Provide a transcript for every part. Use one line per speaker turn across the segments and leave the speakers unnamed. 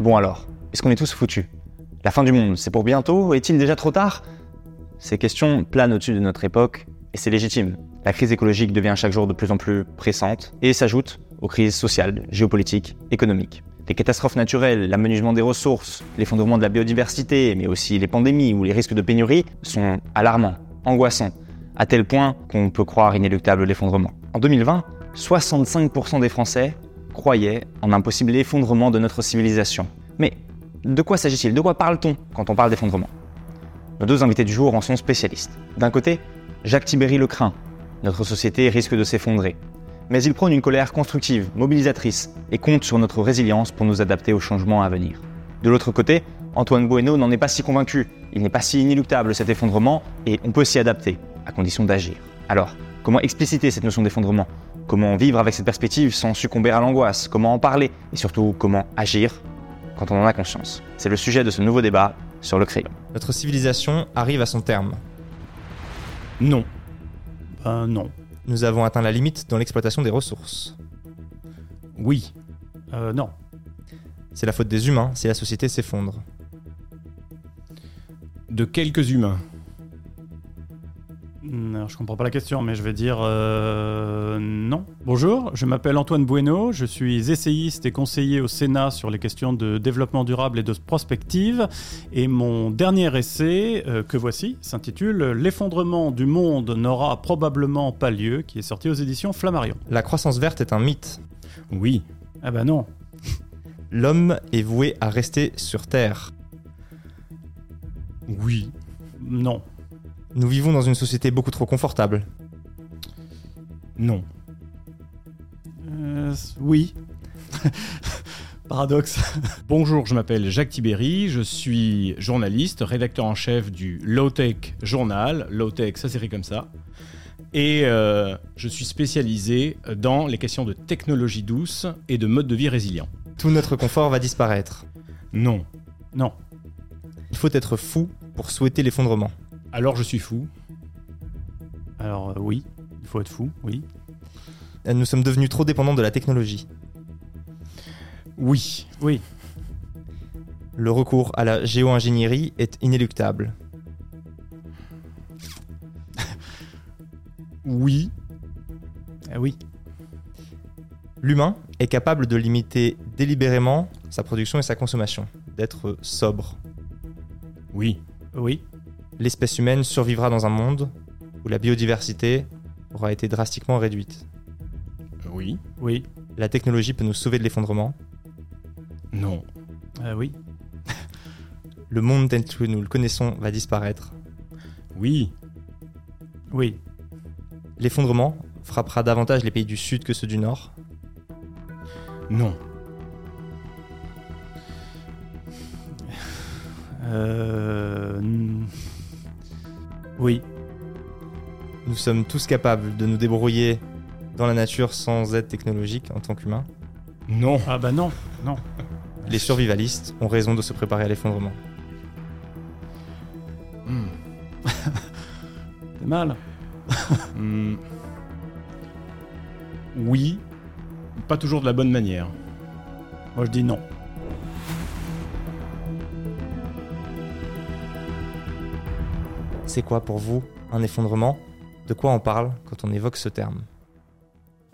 Bon alors, est-ce qu'on est tous foutus? La fin du monde, c'est pour bientôt? Est-il déjà trop tard? Ces questions planent au-dessus de notre époque, et c'est légitime. La crise écologique devient chaque jour de plus en plus pressante, et s'ajoute aux crises sociales, géopolitiques, économiques. Les catastrophes naturelles, l'aménagement des ressources, l'effondrement de la biodiversité, mais aussi les pandémies ou les risques de pénurie sont alarmants, angoissants, à tel point qu'on peut croire inéluctable l'effondrement. En 2020, 65% des Français croyaient en un possible effondrement de notre civilisation. Mais de quoi s'agit-il? De quoi parle-t-on quand on parle d'effondrement? Nos deux invités du jour en sont spécialistes. D'un côté, Jacques Tibéry le craint. Notre société risque de s'effondrer mais il prône une colère constructive, mobilisatrice, et compte sur notre résilience pour nous adapter aux changements à venir. De l'autre côté, Antoine Bueno n'en est pas si convaincu, il n'est pas si inéluctable cet effondrement, et on peut s'y adapter, à condition d'agir. Alors, comment expliciter cette notion d'effondrement? Comment vivre avec cette perspective sans succomber à l'angoisse? Comment en parler? Et surtout, comment agir quand on en a conscience? C'est le sujet de ce nouveau débat sur le crayon.
Notre civilisation arrive à son terme.
Non. Ben non.
Nous avons atteint la limite dans l'exploitation des ressources.
Oui. Euh, non.
C'est la faute des humains si la société s'effondre.
De quelques humains. Non, je comprends pas la question, mais je vais dire euh, non. Bonjour, je m'appelle Antoine Bueno, je suis essayiste et conseiller au Sénat sur les questions de développement durable et de prospective. Et mon dernier essai, euh, que voici, s'intitule L'effondrement du monde n'aura probablement pas lieu, qui est sorti aux éditions Flammarion.
La croissance verte est un mythe.
Oui. Ah ben non.
L'homme est voué à rester sur Terre.
Oui. Non.
Nous vivons dans une société beaucoup trop confortable.
Non. Euh, oui. Paradoxe. Bonjour, je m'appelle Jacques Tibéry, je suis journaliste, rédacteur en chef du Low Tech Journal. Low Tech, ça s'écrit comme ça. Et euh, je suis spécialisé dans les questions de technologie douce et de mode de vie résilient.
Tout notre confort va disparaître.
Non. Non.
Il faut être fou pour souhaiter l'effondrement.
Alors je suis fou. Alors euh, oui, il faut être fou, oui.
Nous sommes devenus trop dépendants de la technologie.
Oui, oui.
Le recours à la géo-ingénierie est inéluctable.
oui. Eh oui.
L'humain est capable de limiter délibérément sa production et sa consommation, d'être sobre.
Oui. Oui
l'espèce humaine survivra dans un monde où la biodiversité aura été drastiquement réduite.
Oui, oui.
La technologie peut nous sauver de l'effondrement.
Non. Euh, oui.
le monde tel que nous le connaissons va disparaître.
Oui. Oui.
L'effondrement frappera davantage les pays du Sud que ceux du Nord.
Non. Euh... Oui.
Nous sommes tous capables de nous débrouiller dans la nature sans aide technologique en tant qu'humains.
Non. Ah bah non, non.
Les survivalistes ont raison de se préparer à l'effondrement.
Hmm. C'est mal. Hmm. Oui, pas toujours de la bonne manière. Moi je dis non.
C'est quoi pour vous un effondrement? De quoi on parle quand on évoque ce terme?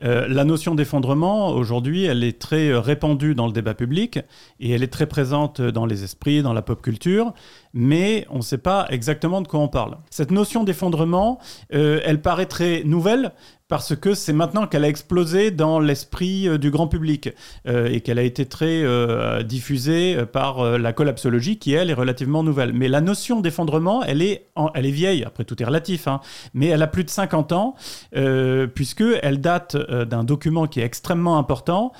Euh, la notion d'effondrement, aujourd'hui, elle est très euh, répandue dans le débat public et elle est très présente dans les esprits, dans la pop culture, mais on ne sait pas exactement de quoi on parle. Cette notion d'effondrement, euh, elle paraît très nouvelle parce que c'est maintenant qu'elle a explosé dans l'esprit euh, du grand public euh, et qu'elle a été très diffusée par la collapsologie qui, elle, est relativement nouvelle. Mais la notion d'effondrement, elle est, elle est vieille, après tout est relatif, hein, mais elle a plus de 50 ans, puisqu'elle date d'un document qui est extrêmement important,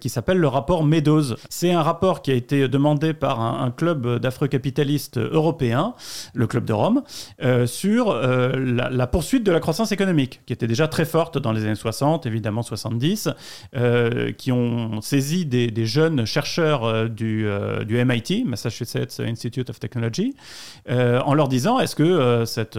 qui s'appelle le rapport Meadows. C'est un rapport qui a été demandé par un, un club d'afro-capitalistes capitaliste européen, le Club de Rome, euh, sur euh, la, poursuite de la croissance économique, qui était déjà très forte dans les années 60, évidemment 70, euh, qui ont saisi des, jeunes chercheurs du, MIT, Massachusetts Institute of Technology, en leur disant est-ce que cette,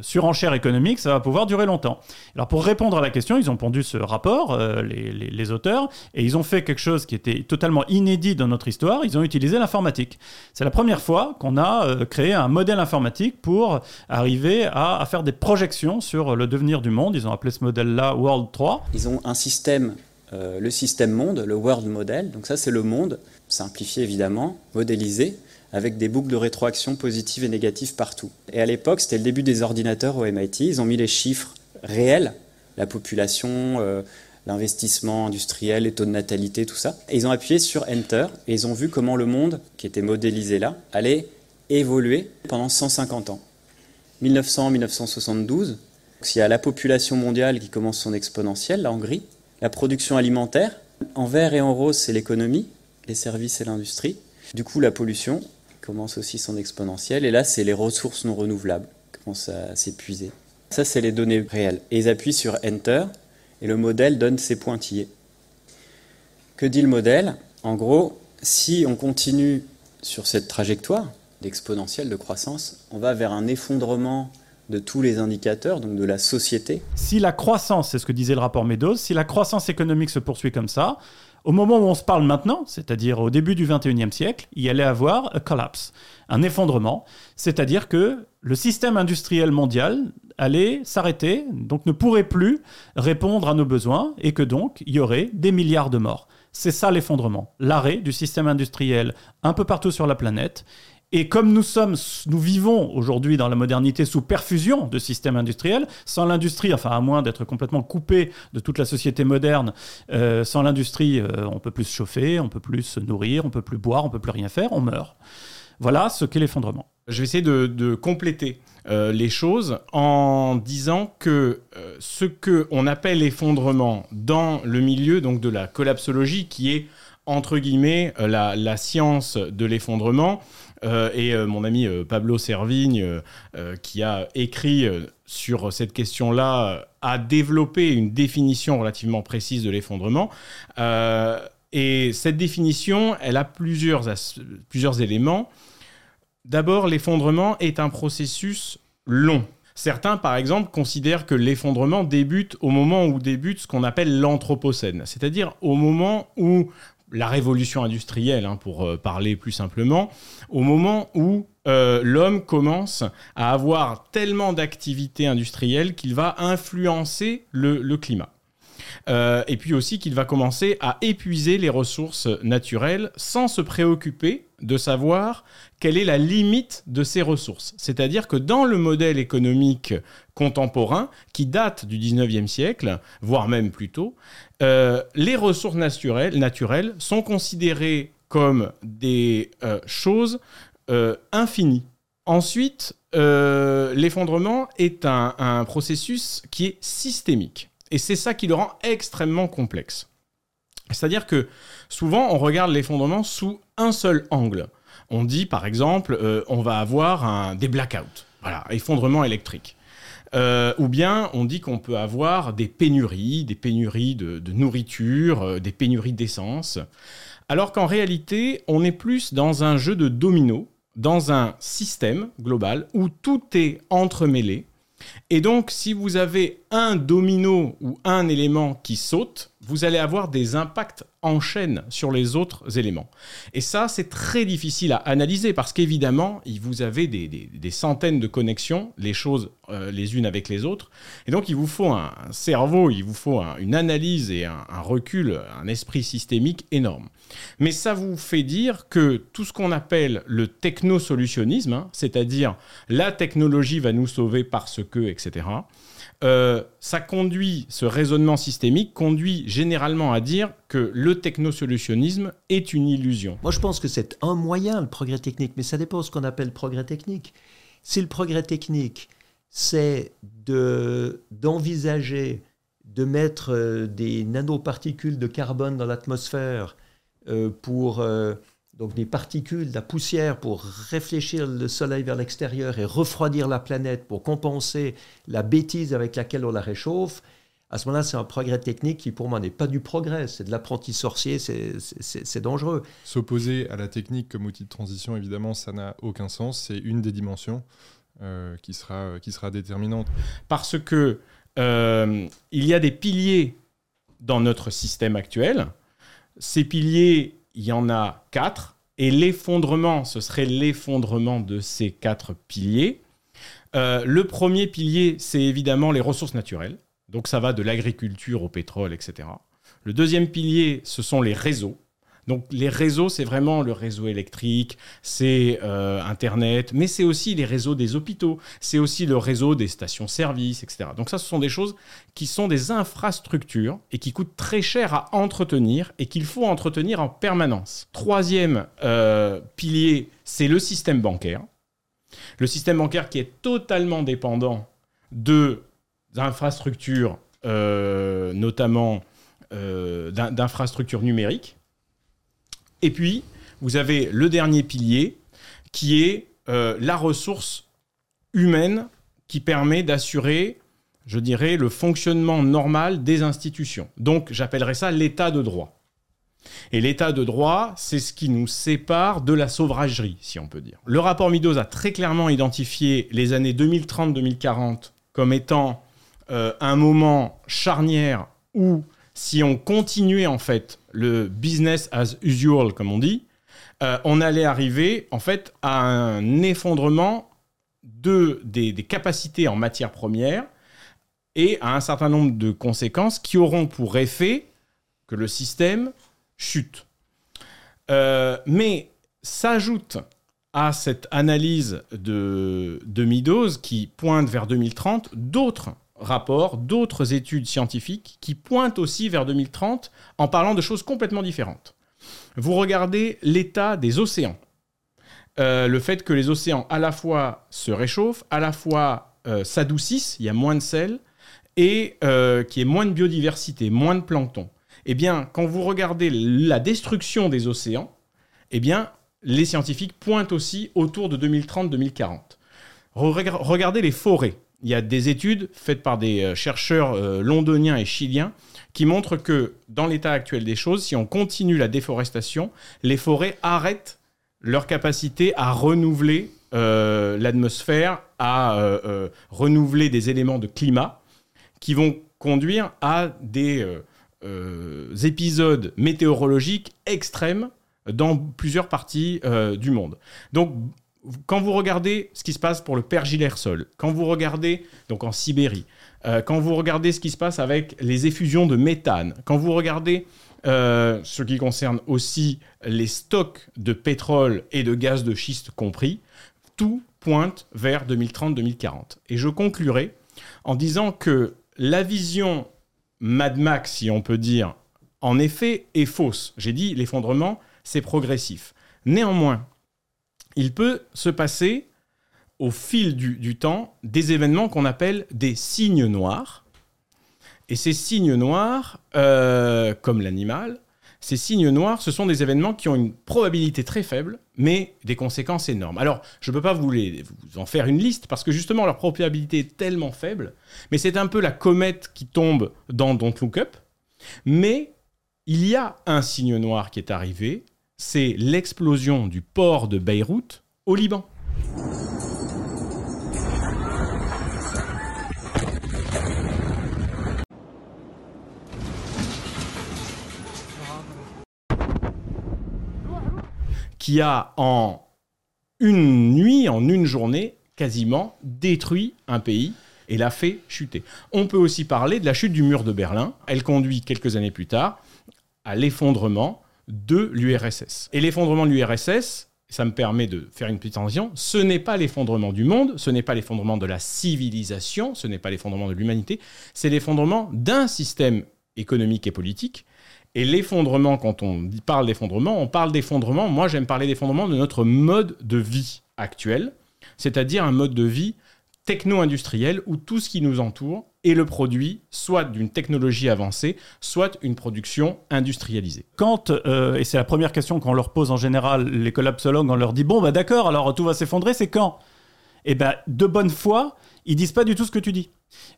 surenchère économique, ça va pouvoir durer longtemps? Alors pour répondre à la question, ils ont pondu ce rapport, les auteurs, et ils ont fait quelque chose qui était totalement inédit dans notre histoire, ils ont utilisé l'informatique. C'est la première fois qu'on a euh, créé un modèle informatique pour arriver à, faire des projections sur le devenir du monde. Ils ont appelé ce modèle-là World 3.
Ils ont un système, euh, le système monde, le World Model. Donc ça, c'est le monde, simplifié évidemment, modélisé avec des boucles de rétroaction positives et négatives partout. Et à l'époque, c'était le début des ordinateurs au MIT. Ils ont mis les chiffres réels, la population, euh, l'investissement industriel, les taux de natalité, tout ça. Et ils ont appuyé sur Enter et ils ont vu comment le monde, qui était modélisé là, allait évoluer pendant 150 ans. 1900-1972, il y a la population mondiale qui commence son exponentielle, là en gris, la production alimentaire, en vert et en rose c'est l'économie, les services et l'industrie. Du coup la pollution commence aussi son exponentielle et là c'est les ressources non renouvelables qui commencent à s'épuiser. Ça c'est les données réelles. Et ils appuient sur Enter et le modèle donne ses pointillés. Que dit le modèle? En gros, si on continue sur cette trajectoire d'exponentielle de croissance, on va vers un effondrement de tous les indicateurs, donc de la société.
Si la croissance, c'est ce que disait le rapport Meadows, si la croissance économique se poursuit comme ça, au moment où on se parle maintenant, c'est-à-dire au début du 21e siècle, il y allait avoir un collapse, un effondrement, c'est-à-dire que le système industriel mondial allait s'arrêter, donc ne pourrait plus répondre à nos besoins, et que donc il y aurait des milliards de morts. C'est ça l'effondrement, l'arrêt du système industriel un peu partout sur la planète, et comme nous sommes, nous vivons aujourd'hui dans la modernité sous perfusion de systèmes industriels, sans l'industrie, enfin à moins d'être complètement coupé de toute la société moderne, euh, sans l'industrie, euh, on peut plus se chauffer, on peut plus se nourrir, on peut plus boire, on peut plus rien faire, on meurt. Voilà ce qu'est l'effondrement.
Je vais essayer de, compléter euh, les choses en disant que ce que on appelle effondrement dans le milieu donc de la collapsologie, qui est entre guillemets la, la science de l'effondrement, euh, et euh, mon ami euh, Pablo Servigne, qui a écrit sur cette question-là, a développé une définition relativement précise de l'effondrement. et cette définition, elle a plusieurs éléments. D'abord, l'effondrement est un processus long. Certains, par exemple, considèrent que l'effondrement débute au moment où débute ce qu'on appelle l'Anthropocène, c'est-à-dire au moment où la révolution industrielle, hein, pour euh, parler plus simplement, au moment où euh, l'homme commence à avoir tellement d'activités industrielles qu'il va influencer le, climat. Euh, et puis aussi qu'il va commencer à épuiser les ressources naturelles sans se préoccuper de savoir quelle est la limite de ces ressources. C'est-à-dire que dans le modèle économique contemporain, qui date du 19e siècle, voire même plus tôt, euh, les ressources naturelles, sont considérées comme des euh, choses euh, infinies. Ensuite, l'effondrement est un, processus qui est systémique. Et c'est ça qui le rend extrêmement complexe. C'est-à-dire que souvent, on regarde l'effondrement sous un seul angle. On dit, par exemple, on va avoir des blackouts. Voilà, effondrement électrique. Euh, ou bien on dit qu'on peut avoir des pénuries, des pénuries de, nourriture, euh, des pénuries d'essence, alors qu'en réalité on est plus dans un jeu de domino, dans un système global où tout est entremêlé. Et donc si vous avez un domino ou un élément qui saute, vous allez avoir des impacts enchaîne sur les autres éléments. Et ça, c'est très difficile à analyser parce qu'évidemment, vous avez des, centaines de connexions, les choses euh, les unes avec les autres. Et donc, il vous faut un, cerveau, il vous faut une analyse et un, recul, un esprit systémique énorme. Mais ça vous fait dire que tout ce qu'on appelle le technosolutionnisme, hein, c'est-à-dire la technologie va nous sauver parce que, etc., euh, ça conduit, ce raisonnement systémique conduit généralement à dire que le technosolutionnisme est une illusion.
Moi, je pense que c'est un moyen, le progrès technique, mais ça dépend de ce qu'on appelle progrès technique. Si le progrès technique, c'est d'envisager de, mettre euh, des nanoparticules de carbone dans l'atmosphère euh, pour donc des particules, de la poussière pour réfléchir le Soleil vers l'extérieur et refroidir la planète pour compenser la bêtise avec laquelle on la réchauffe, à ce moment-là, c'est un progrès technique qui, pour moi, n'est pas du progrès, c'est de l'apprenti sorcier, c'est dangereux.
S'opposer à la technique comme outil de transition, évidemment, ça n'a aucun sens. C'est une des dimensions euh, qui, sera, qui sera déterminante.
Parce que euh, il y a des piliers dans notre système actuel. Ces piliers, il y en a quatre. Et l'effondrement, ce serait l'effondrement de ces quatre piliers. Euh, le premier pilier, c'est évidemment les ressources naturelles. Donc ça va de l'agriculture au pétrole, etc. Le deuxième pilier, ce sont les réseaux. Donc les réseaux, c'est vraiment le réseau électrique, c'est euh, Internet, mais c'est aussi les réseaux des hôpitaux, c'est aussi le réseau des stations-service, etc. Donc ça, ce sont des choses qui sont des infrastructures et qui coûtent très cher à entretenir et qu'il faut entretenir en permanence. Troisième euh, pilier, c'est le système bancaire. Le système bancaire qui est totalement dépendant de d'infrastructures, euh, notamment d'infrastructures numériques. Et puis, vous avez le dernier pilier, qui est euh, la ressource humaine qui permet d'assurer, je dirais, le fonctionnement normal des institutions. Donc, j'appellerais ça l'état de droit. Et l'état de droit, c'est ce qui nous sépare de la sauvagerie, si on peut dire. Le rapport Meadows a très clairement identifié les années 2030-2040 comme étant euh, un moment charnière où si on continuait en fait le business as usual comme on dit, euh, on allait arriver en fait à un effondrement de, des, capacités en matière première et à un certain nombre de conséquences qui auront pour effet que le système chute. Euh, mais s'ajoute à cette analyse de, de Meadows qui pointe vers 2030 d'autres rapports, d'autres études scientifiques qui pointent aussi vers 2030 en parlant de choses complètement différentes. Vous regardez l'état des océans. Euh, le fait que les océans à la fois se réchauffent, à la fois euh, s'adoucissent, il y a moins de sel, et euh, qu'il y ait moins de biodiversité, moins de plancton. Eh bien, quand vous regardez la destruction des océans, eh bien, les scientifiques pointent aussi autour de 2030-2040. Regardez les forêts il y a des études faites par des euh, chercheurs euh, londoniens et chiliens qui montrent que dans l'état actuel des choses, si on continue la déforestation, les forêts arrêtent leur capacité à renouveler euh, l'atmosphère, à renouveler des éléments de climat qui vont conduire à des épisodes météorologiques extrêmes dans plusieurs parties du monde. Donc quand vous regardez ce qui se passe pour le pergilère-sol, quand vous regardez, donc en Sibérie, euh, quand vous regardez ce qui se passe avec les effusions de méthane, quand vous regardez euh, ce qui concerne aussi les stocks de pétrole et de gaz de schiste compris, tout pointe vers 2030-2040. Et je conclurai en disant que la vision Mad Max, si on peut dire, en effet, est fausse. J'ai dit l'effondrement, c'est progressif. Néanmoins, il peut se passer au fil du, temps des événements qu'on appelle des signes noirs. Et ces signes noirs, euh, comme l'animal, ces signes noirs, ce sont des événements qui ont une probabilité très faible, mais des conséquences énormes. Alors, je ne peux pas vous, vous, en faire une liste, parce que justement, leur probabilité est tellement faible, mais c'est un peu la comète qui tombe dans Don't Look Up. Mais il y a un signe noir qui est arrivé, c'est l'explosion du port de Beyrouth au Liban. qui a en une nuit, en une journée, quasiment détruit un pays et l'a fait chuter. On peut aussi parler de la chute du mur de Berlin. Elle conduit quelques années plus tard à l'effondrement de l'URSS. Et l'effondrement de l'URSS, ça me permet de faire une petite transition, ce n'est pas l'effondrement du monde, ce n'est pas l'effondrement de la civilisation, ce n'est pas l'effondrement de l'humanité, c'est l'effondrement d'un système économique et politique. Et l'effondrement, quand on parle d'effondrement, on parle d'effondrement, moi j'aime parler d'effondrement de notre mode de vie actuel, c'est-à-dire un mode de vie techno-industrielle où tout ce qui nous entoure est le produit soit d'une technologie avancée, soit une production industrialisée.
Quand, euh, et c'est la première question qu'on leur pose en général, les collapsologues, on leur dit bon bah d'accord, alors tout va s'effondrer, c'est quand? Eh ben de bonne foi, ils disent pas du tout ce que tu dis.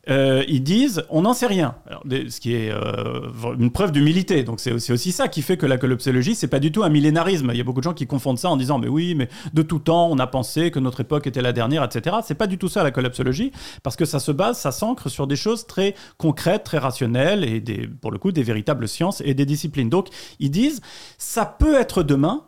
Euh, ils disent on n'en sait rien, ce qui est euh, une preuve d'humilité. Donc c'est aussi ça qui fait que la collapsologie c'est pas du tout un millénarisme. Il y a beaucoup de gens qui confondent ça en disant mais oui mais de tout temps on a pensé que notre époque était la dernière etc. C'est pas du tout ça la collapsologie parce que ça se base, ça s'ancre sur des choses très concrètes, très rationnelles et pour le coup des véritables sciences et des disciplines. Donc ils disent ça peut être demain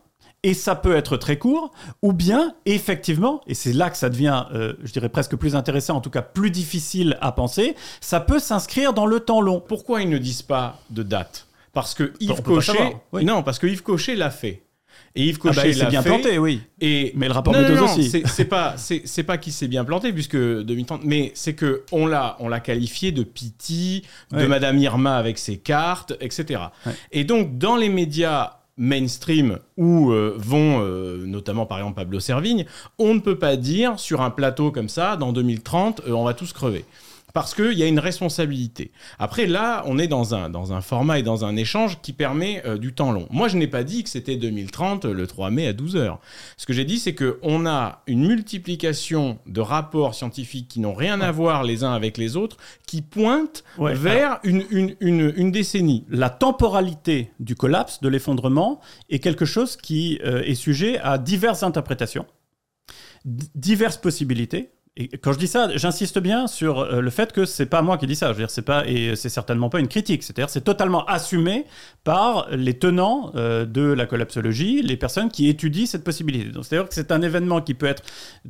et ça peut être très court, ou bien, effectivement, et c'est là que ça devient, euh, je dirais presque plus intéressant, en tout cas plus difficile à penser, ça peut s'inscrire dans le temps long.
Pourquoi ils ne disent pas de date? Parce que Yves
peut pas
Cochet,
oui.
non, parce que Yves Cochet l'a fait. Et Yves
Ah bah,
Cochet
il s'est
l'a
bien
fait.
planté, oui.
Et
Mais le rapport
non, non,
Meadows
non,
aussi.
c'est- pas, c'est pas qu'il s'est bien planté puisque 2030, mais c'est que on l'a, on l'a qualifié de piti, de. Madame Irma avec ses cartes, etc.
Ouais.
Et donc dans les médias mainstream où euh, vont euh, notamment par exemple Pablo Servigne, on ne peut pas dire sur un plateau comme ça, dans 2030, euh, on va tous crever. Parce qu'il y a une responsabilité. Après, là, on est dans un, dans un format et dans un échange qui permet euh, du temps long. Moi, je n'ai pas dit que c'était 2030, euh, le 3 mai à 12 heures. Ce que j'ai dit, c'est qu'on a une multiplication de rapports scientifiques qui n'ont rien à voir les uns avec les autres, qui pointent
Ouais,
vers une, une, une, une décennie.
La temporalité du collapse, de l'effondrement, est quelque chose qui euh, est sujet à diverses interprétations, diverses possibilités. Et quand je dis ça, j'insiste bien sur euh, le fait que c'est pas moi qui dis ça. Je veux dire, c'est pas et c'est certainement pas une critique. C'est-à-dire, c'est totalement assumé par les tenants euh, de la collapsologie, les personnes qui étudient cette possibilité. Donc, c'est-à-dire que c'est un événement qui peut être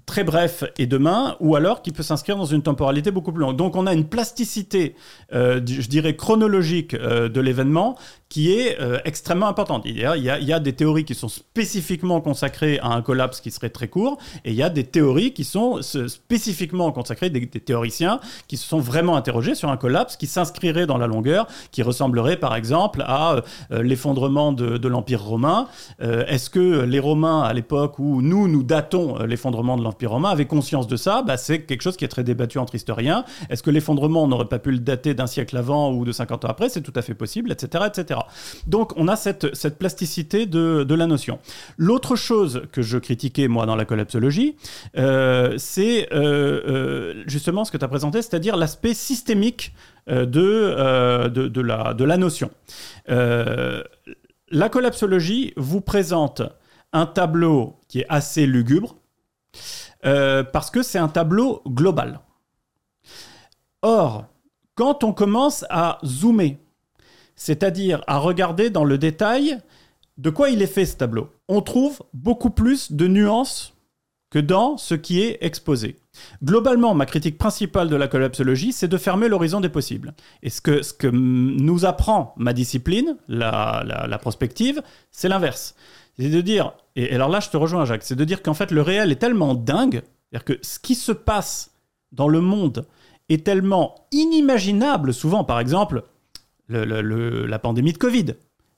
très bref et demain, ou alors qui peut s'inscrire dans une temporalité beaucoup plus longue. Donc, on a une plasticité, euh, je dirais chronologique de l'événement qui est euh, extrêmement importante. Il y, a, des théories qui sont spécifiquement consacrées à un collapse qui serait très court, et il y a des théories qui sont spécifiquement consacrées, des, théoriciens qui se sont vraiment interrogés sur un collapse qui s'inscrirait dans la longueur, qui ressemblerait par exemple à euh, l'effondrement de, l'Empire romain. Euh, Est-ce que les Romains, à l'époque où nous, nous datons l'effondrement de l'Empire romain, avaient conscience de ça? Bah, C'est quelque chose qui est très débattu entre historiens. Est-ce que l'effondrement, on n'aurait pas pu le dater d'un siècle avant ou de 50 ans après? C'est tout à fait possible, etc. etc. Donc on a cette, plasticité de, la notion. L'autre chose que je critiquais, moi, dans la collapsologie, euh, c'est euh, euh, justement ce que tu as présenté, c'est-à-dire l'aspect systémique de, la, notion. La collapsologie vous présente un tableau qui est assez lugubre, parce que c'est un tableau global. Or, quand on commence à zoomer, c'est-à-dire à regarder dans le détail de quoi il est fait ce tableau, on trouve beaucoup plus de nuances que dans ce qui est exposé. Globalement, ma critique principale de la collapsologie, c'est de fermer l'horizon des possibles. Et ce que, ce que nous apprend ma discipline, la, la, la prospective, c'est l'inverse. C'est de dire, et alors là je te rejoins Jacques, c'est de dire qu'en fait le réel est tellement dingue, c'est-à-dire que ce qui se passe dans le monde est tellement inimaginable, souvent par exemple, le, le, le, la pandémie de Covid.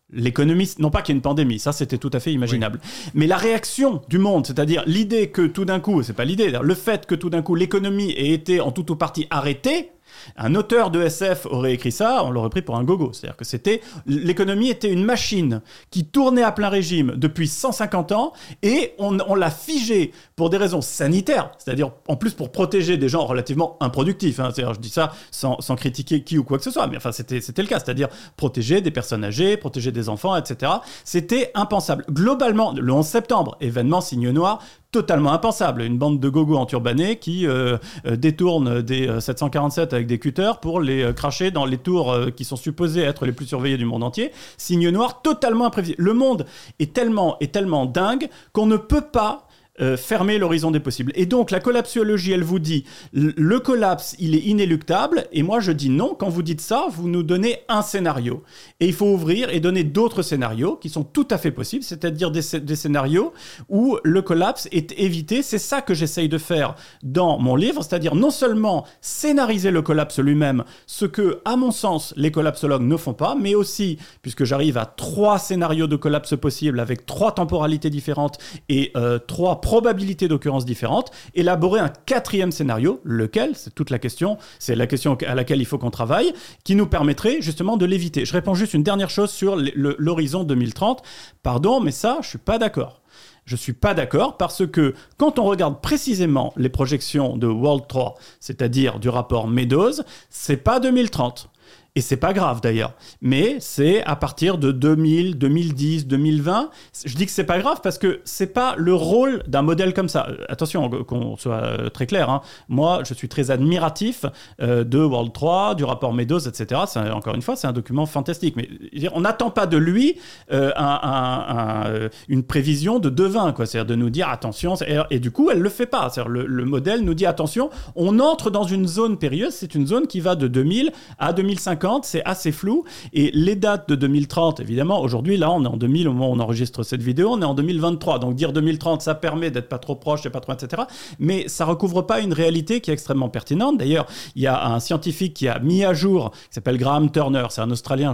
L'économie, non pas qu'il y ait une pandémie, ça c'était tout à fait imaginable, oui. mais la réaction du monde, c'est-à-dire l'idée que tout d'un coup, c'est pas l'idée, le fait que tout d'un coup l'économie ait été en tout ou partie arrêtée, un auteur de SF aurait écrit ça, on l'aurait pris pour un gogo. C'est-à-dire que c'était l'économie était une machine qui tournait à plein régime depuis 150 ans et on, l'a figée pour des raisons sanitaires, c'est-à-dire en plus pour protéger des gens relativement improductifs. Hein. Je dis ça sans, sans, critiquer qui ou quoi que ce soit, mais enfin c'était c'était le cas, c'est-à-dire protéger des personnes âgées, protéger des enfants, etc. C'était impensable. Globalement, le 11 septembre, événement signe noir, totalement impensable. Une bande de gogo enturbanés qui euh, euh, détournent des euh, 747 avec des cutters pour les euh, cracher dans les tours euh, qui sont supposées être les plus surveillées du monde entier. Signe noir totalement imprévisible. Le monde est tellement, est tellement dingue qu'on ne peut pas euh, fermer l'horizon des possibles. Et donc la collapsologie, elle vous dit le collapse, il est inéluctable, et moi je dis non. Quand vous dites ça, vous nous donnez un scénario, et il faut ouvrir et donner d'autres scénarios qui sont tout à fait possibles, c'est-à-dire des, des, scénarios où le collapse est évité. C'est ça que j'essaye de faire dans mon livre, c'est-à-dire non seulement scénariser le collapse lui-même, ce que, à mon sens, les collapsologues ne font pas, mais aussi, puisque j'arrive à trois scénarios de collapse possibles avec trois temporalités différentes et euh, trois probabilités d'occurrence différentes, élaborer un quatrième scénario, lequel, c'est toute la question, c'est la question à laquelle il faut qu'on travaille, qui nous permettrait justement de l'éviter. Je réponds juste une dernière chose sur l'horizon 2030. Pardon, mais ça, je suis pas d'accord. Je suis pas d'accord parce que quand on regarde précisément les projections de World 3, c'est-à-dire du rapport Meadows, c'est pas 2030. Et c'est pas grave d'ailleurs. Mais c'est à partir de 2000, 2010, 2020. Je dis que c'est pas grave parce que c'est pas le rôle d'un modèle comme ça. Euh, attention, qu'on soit euh, très clair. Hein. Moi, je suis très admiratif euh, de World 3, du rapport Meadows, etc. Encore une fois, c'est un document fantastique. Mais on n'attend pas de lui une prévision de devin, quoi. C'est-à-dire de nous dire attention. Et, du coup, elle le fait pas. Le, le modèle nous dit attention, on entre dans une zone périlleuse. C'est une zone qui va de 2000 à 2050 c'est assez flou. Et les dates de 2030, évidemment, aujourd'hui, là, on est en 2000 au moment où on enregistre cette vidéo, on est en 2023. Donc dire 2030, ça permet d'être pas trop proche et pas trop, etc. Mais ça recouvre pas une réalité qui est extrêmement pertinente. D'ailleurs, il y a un scientifique qui a mis à jour, qui s'appelle Graham Turner, c'est un Australien,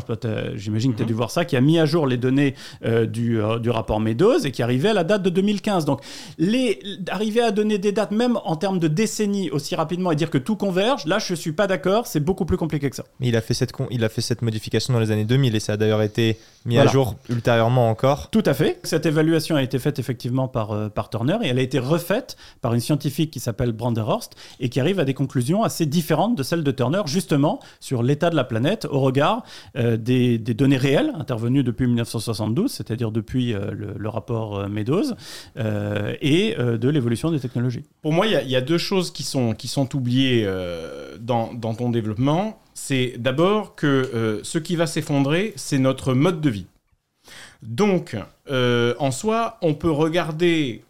j'imagine que tu as dû voir ça, qui a mis à jour les données euh, du, euh, du, rapport Meadows et qui arrivait à la date de 2015. Donc, les, arriver à donner des dates, même en termes de décennies, aussi rapidement et dire que tout converge, là, je suis pas d'accord, c'est beaucoup plus compliqué que ça.
Mais il a fait il a fait cette modification dans les années 2000 et ça a d'ailleurs été mis à jour ultérieurement encore.
Tout à fait. Cette évaluation a été faite effectivement par, euh, par Turner et elle a été refaite par une scientifique qui s'appelle Branderhorst et qui arrive à des conclusions assez différentes de celles de Turner, justement sur l'état de la planète au regard euh, des, des, données réelles intervenues depuis 1972, c'est-à-dire depuis euh, le, rapport Meadows, et de l'évolution des technologies.
Pour moi, il y, y, a deux choses qui sont, qui sont oubliées dans, dans ton développement c'est d'abord que euh, ce qui va s'effondrer, c'est notre mode de vie. Donc, euh, en soi, on peut regarder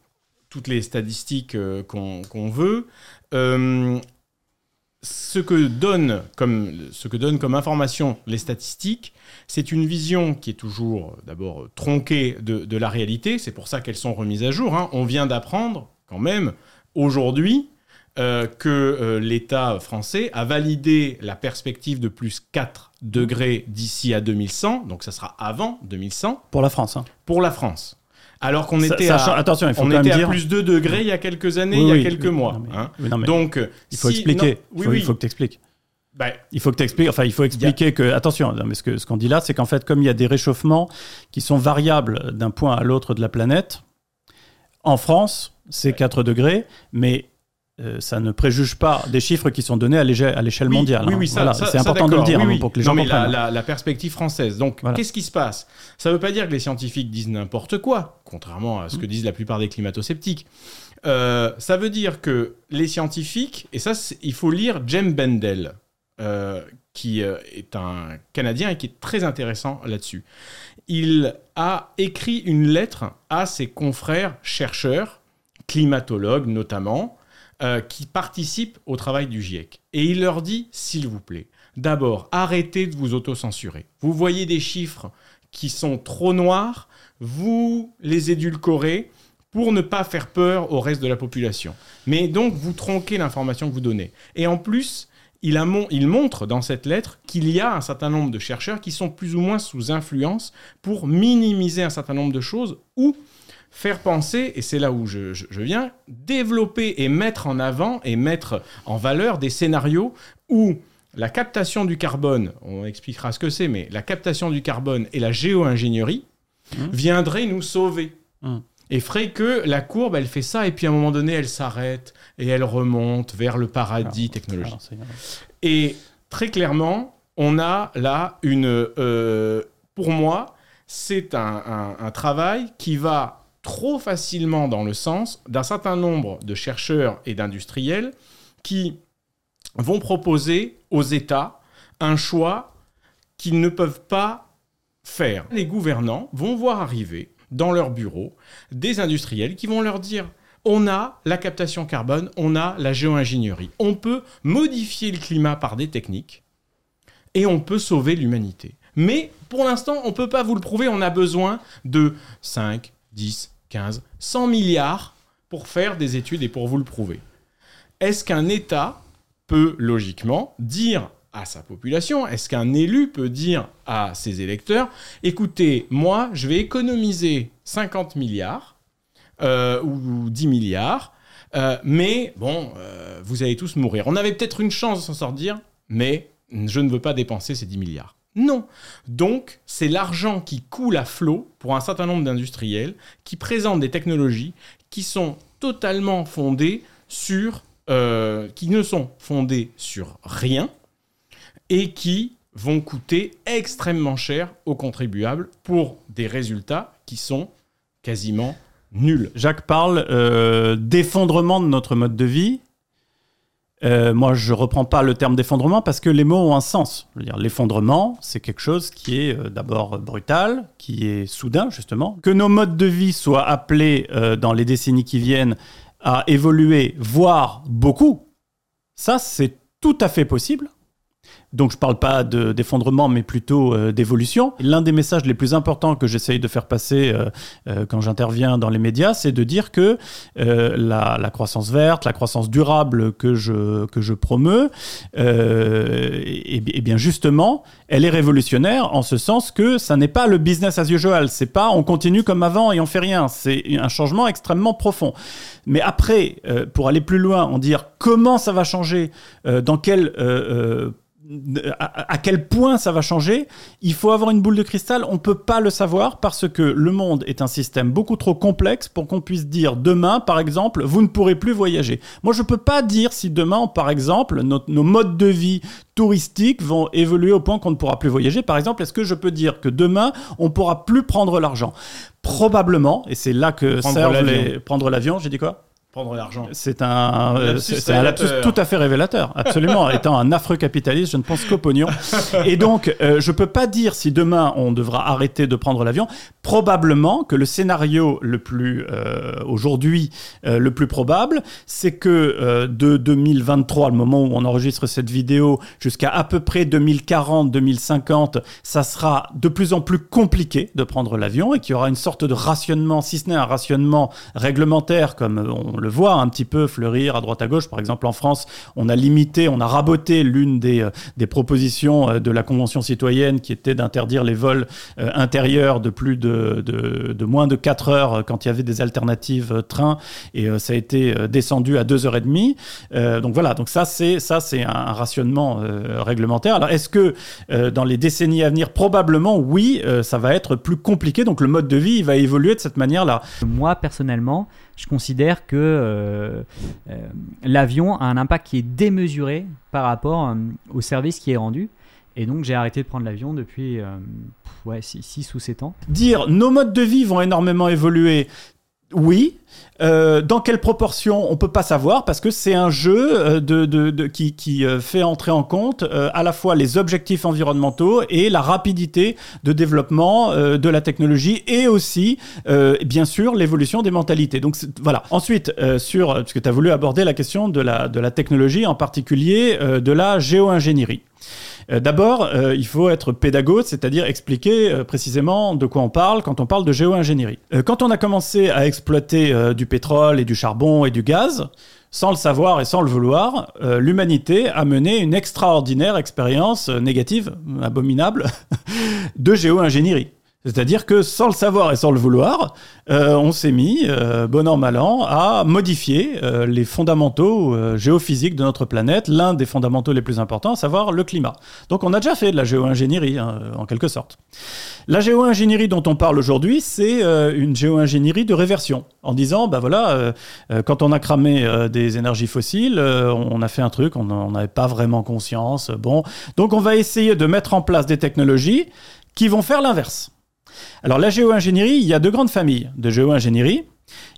toutes les statistiques euh, qu'on veut. ce, que donne comme, ce que donnent comme information les statistiques, c'est une vision qui est toujours d'abord tronquée de, la réalité. C'est pour ça qu'elles sont remises à jour. Hein. On vient d'apprendre quand même aujourd'hui euh, que euh, l'État français a validé la perspective de plus 4 degrés d'ici à 2100, donc ça sera avant 2100.
Pour la France. Hein.
Pour la France. Alors qu'on était, à, attention, il faut on était à plus 2 degrés il y a quelques années, il y a quelques mois. Hein. donc,
il faut expliquer. il faut que tu expliques. Ben, il faut que tu expliques, enfin, il faut expliquer que, attention, mais ce qu'on ce qu'on dit là, c'est qu'en fait, comme il y a des réchauffements qui sont variables d'un point à l'autre de la planète, en France, c'est 4 degrés, mais euh, ça ne préjuge pas des chiffres qui sont donnés à l'échelle mondiale.
Oui, oui,
hein. c'est important de le dire hein, pour que les gens
non, mais la, perspective française. Donc, qu'est-ce qui se passe? Ça ne veut pas dire que les scientifiques disent n'importe quoi, contrairement à ce que mm. disent la plupart des climato-sceptiques. Euh, ça veut dire que les scientifiques, et ça, il faut lire Jem Bendel, euh, qui est un Canadien et qui est très intéressant là-dessus. Il a écrit une lettre à ses confrères chercheurs, climatologues notamment, euh, qui participent au travail du GIEC. Et il leur dit, s'il vous plaît, d'abord, arrêtez de vous autocensurer. Vous voyez des chiffres qui sont trop noirs, vous les édulcorez pour ne pas faire peur au reste de la population. Mais donc, vous tronquez l'information que vous donnez. Et en plus, il, il, montre dans cette lettre qu'il y a un certain nombre de chercheurs qui sont plus ou moins sous influence pour minimiser un certain nombre de choses ou faire penser, et c'est là où je, viens, développer et mettre en avant et mettre en valeur des scénarios où la captation du carbone, on expliquera ce que c'est, mais la captation du carbone et la géo-ingénierie mmh. viendraient nous sauver. Mmh. Et ferait que la courbe, elle fait ça, et puis à un moment donné, elle s'arrête et elle remonte vers le paradis technologique. et très clairement, on a là une... Euh, pour moi, c'est un travail qui va trop facilement dans le sens d'un certain nombre de chercheurs et d'industriels qui vont proposer aux États un choix qu'ils ne peuvent pas faire. Les gouvernants vont voir arriver dans leur bureau des industriels qui vont leur dire on a la captation carbone, on a la géo-ingénierie. On peut modifier le climat par des techniques et on peut sauver l'humanité. Mais pour l'instant, on ne peut pas vous le prouver, on a besoin de 5, 10, 15, 100 milliards pour faire des études et pour vous le prouver. Est-ce qu'un État peut logiquement dire à sa population, est-ce qu'un élu peut dire à ses électeurs, écoutez, moi, je vais économiser 50 milliards euh, ou 10 milliards. Euh, mais bon, euh, vous allez tous mourir. On avait peut-être une chance de s'en sortir, mais je ne veux pas dépenser ces 10 milliards. Non. Donc, c'est l'argent qui coule à flot pour un certain nombre d'industriels qui présentent des technologies qui sont totalement fondées sur... euh, qui ne sont fondées sur rien et qui vont coûter extrêmement cher aux contribuables pour des résultats qui sont quasiment nuls.
Jacques parle euh, d'effondrement de notre mode de vie. Euh, moi, je reprends pas le terme d'effondrement parce que les mots ont un sens. L'effondrement, c'est quelque chose qui est euh, d'abord brutal, qui est soudain justement. Que nos modes de vie soient appelés euh, dans les décennies qui viennent à évoluer, voire beaucoup, ça c'est tout à fait possible. Donc je ne parle pas de- d'effondrement, mais plutôt euh, d'évolution. L'un des messages les plus importants que j'essaye de faire passer euh, euh, quand j'interviens dans les médias, c'est de dire que euh, la, la croissance verte, la croissance durable que je, que je promeux, euh, et, et bien justement, elle est révolutionnaire en ce sens que ça n'est pas le business as usual. C'est pas on continue comme avant et on fait rien. C'est un changement extrêmement profond. Mais après, pour aller plus loin, on dire comment ça va changer, dans quel à, à quel point ça va changer, il faut avoir une boule de cristal. On ne peut pas le savoir parce que le monde est un système beaucoup trop complexe pour qu'on puisse dire demain, par exemple, vous ne pourrez plus voyager. Moi, je ne peux pas dire si demain, par exemple, nos modes de vie touristiques vont évoluer au point qu'on ne pourra plus voyager. Par exemple, est-ce que je peux dire que demain, on ne pourra plus prendre l'argent? Probablement, et c'est là que
Prendre
servent les... Prendre l'avion, j'ai dit quoi?
Prendre l'argent.
c'est un, euh,
Lapsus
c'est un lapsus tout à fait révélateur. Absolument. Étant un affreux capitaliste, je ne pense qu'au pognon. Et donc, euh, je peux pas dire si demain on devra arrêter de prendre l'avion. Probablement que le scénario le plus euh, aujourd'hui euh, le plus probable, c'est que euh, de 2023, le moment où on enregistre cette vidéo, jusqu'à à peu près 2040-2050, ça sera de plus en plus compliqué de prendre l'avion et qu'il y aura une sorte de rationnement, si ce n'est un rationnement réglementaire, comme on le voit un petit peu fleurir à droite à gauche. Par exemple, en France, on a limité, on a raboté l'une des, euh, des propositions euh, de la Convention citoyenne qui était d'interdire les vols euh, intérieurs de plus de, de, moins de 4 heures quand il y avait des alternatives train et ça a été descendu à 2h30. Euh, donc voilà, donc ça c'est ça c'est un, rationnement réglementaire. Alors est-ce que dans les décennies à venir, probablement oui, ça va être plus compliqué. Donc le mode de vie va évoluer de cette manière-là.
Moi, personnellement, je considère que euh, euh, l'avion a un impact qui est démesuré par rapport euh, au service qui est rendu. Et donc, j'ai arrêté de prendre l'avion depuis 6 ou 7 ans.
Dire nos modes de vie vont énormément évoluer, oui. Euh, dans quelle proportion on peut pas savoir parce que c'est un jeu euh, de, de- qui, qui, euh, fait entrer en compte à la fois les objectifs environnementaux et la rapidité de développement de la technologie et aussi bien sûr l'évolution des mentalités. Donc voilà. Ensuite sur parce que tu as voulu aborder la question de la de la technologie en particulier de la géo-ingénierie. D'abord, il faut être pédagogue, c'est-à-dire expliquer précisément de quoi on parle quand on parle de géo-ingénierie. Quand on a commencé à exploiter euh, du pétrole et du charbon et du gaz, sans le savoir et sans le vouloir, euh, l'humanité a mené une extraordinaire expérience euh, négative, abominable, de géo-ingénierie. C'est-à-dire que sans le savoir et sans le vouloir, euh, on s'est mis, euh, bon an, mal an, à modifier euh, les fondamentaux euh, géophysiques de notre planète, l'un des fondamentaux les plus importants, à savoir le climat. Donc on a déjà fait de la géo-ingénierie, hein, en quelque sorte. La géo-ingénierie dont on parle aujourd'hui, c'est euh, une géo-ingénierie de réversion, en disant, bah voilà, euh, quand on a cramé des énergies fossiles, on a fait un truc, on n'en avait pas vraiment conscience, bon. Donc on va essayer de mettre en place des technologies qui vont faire l'inverse. Alors la géo-ingénierie, il y a deux grandes familles de géo-ingénierie.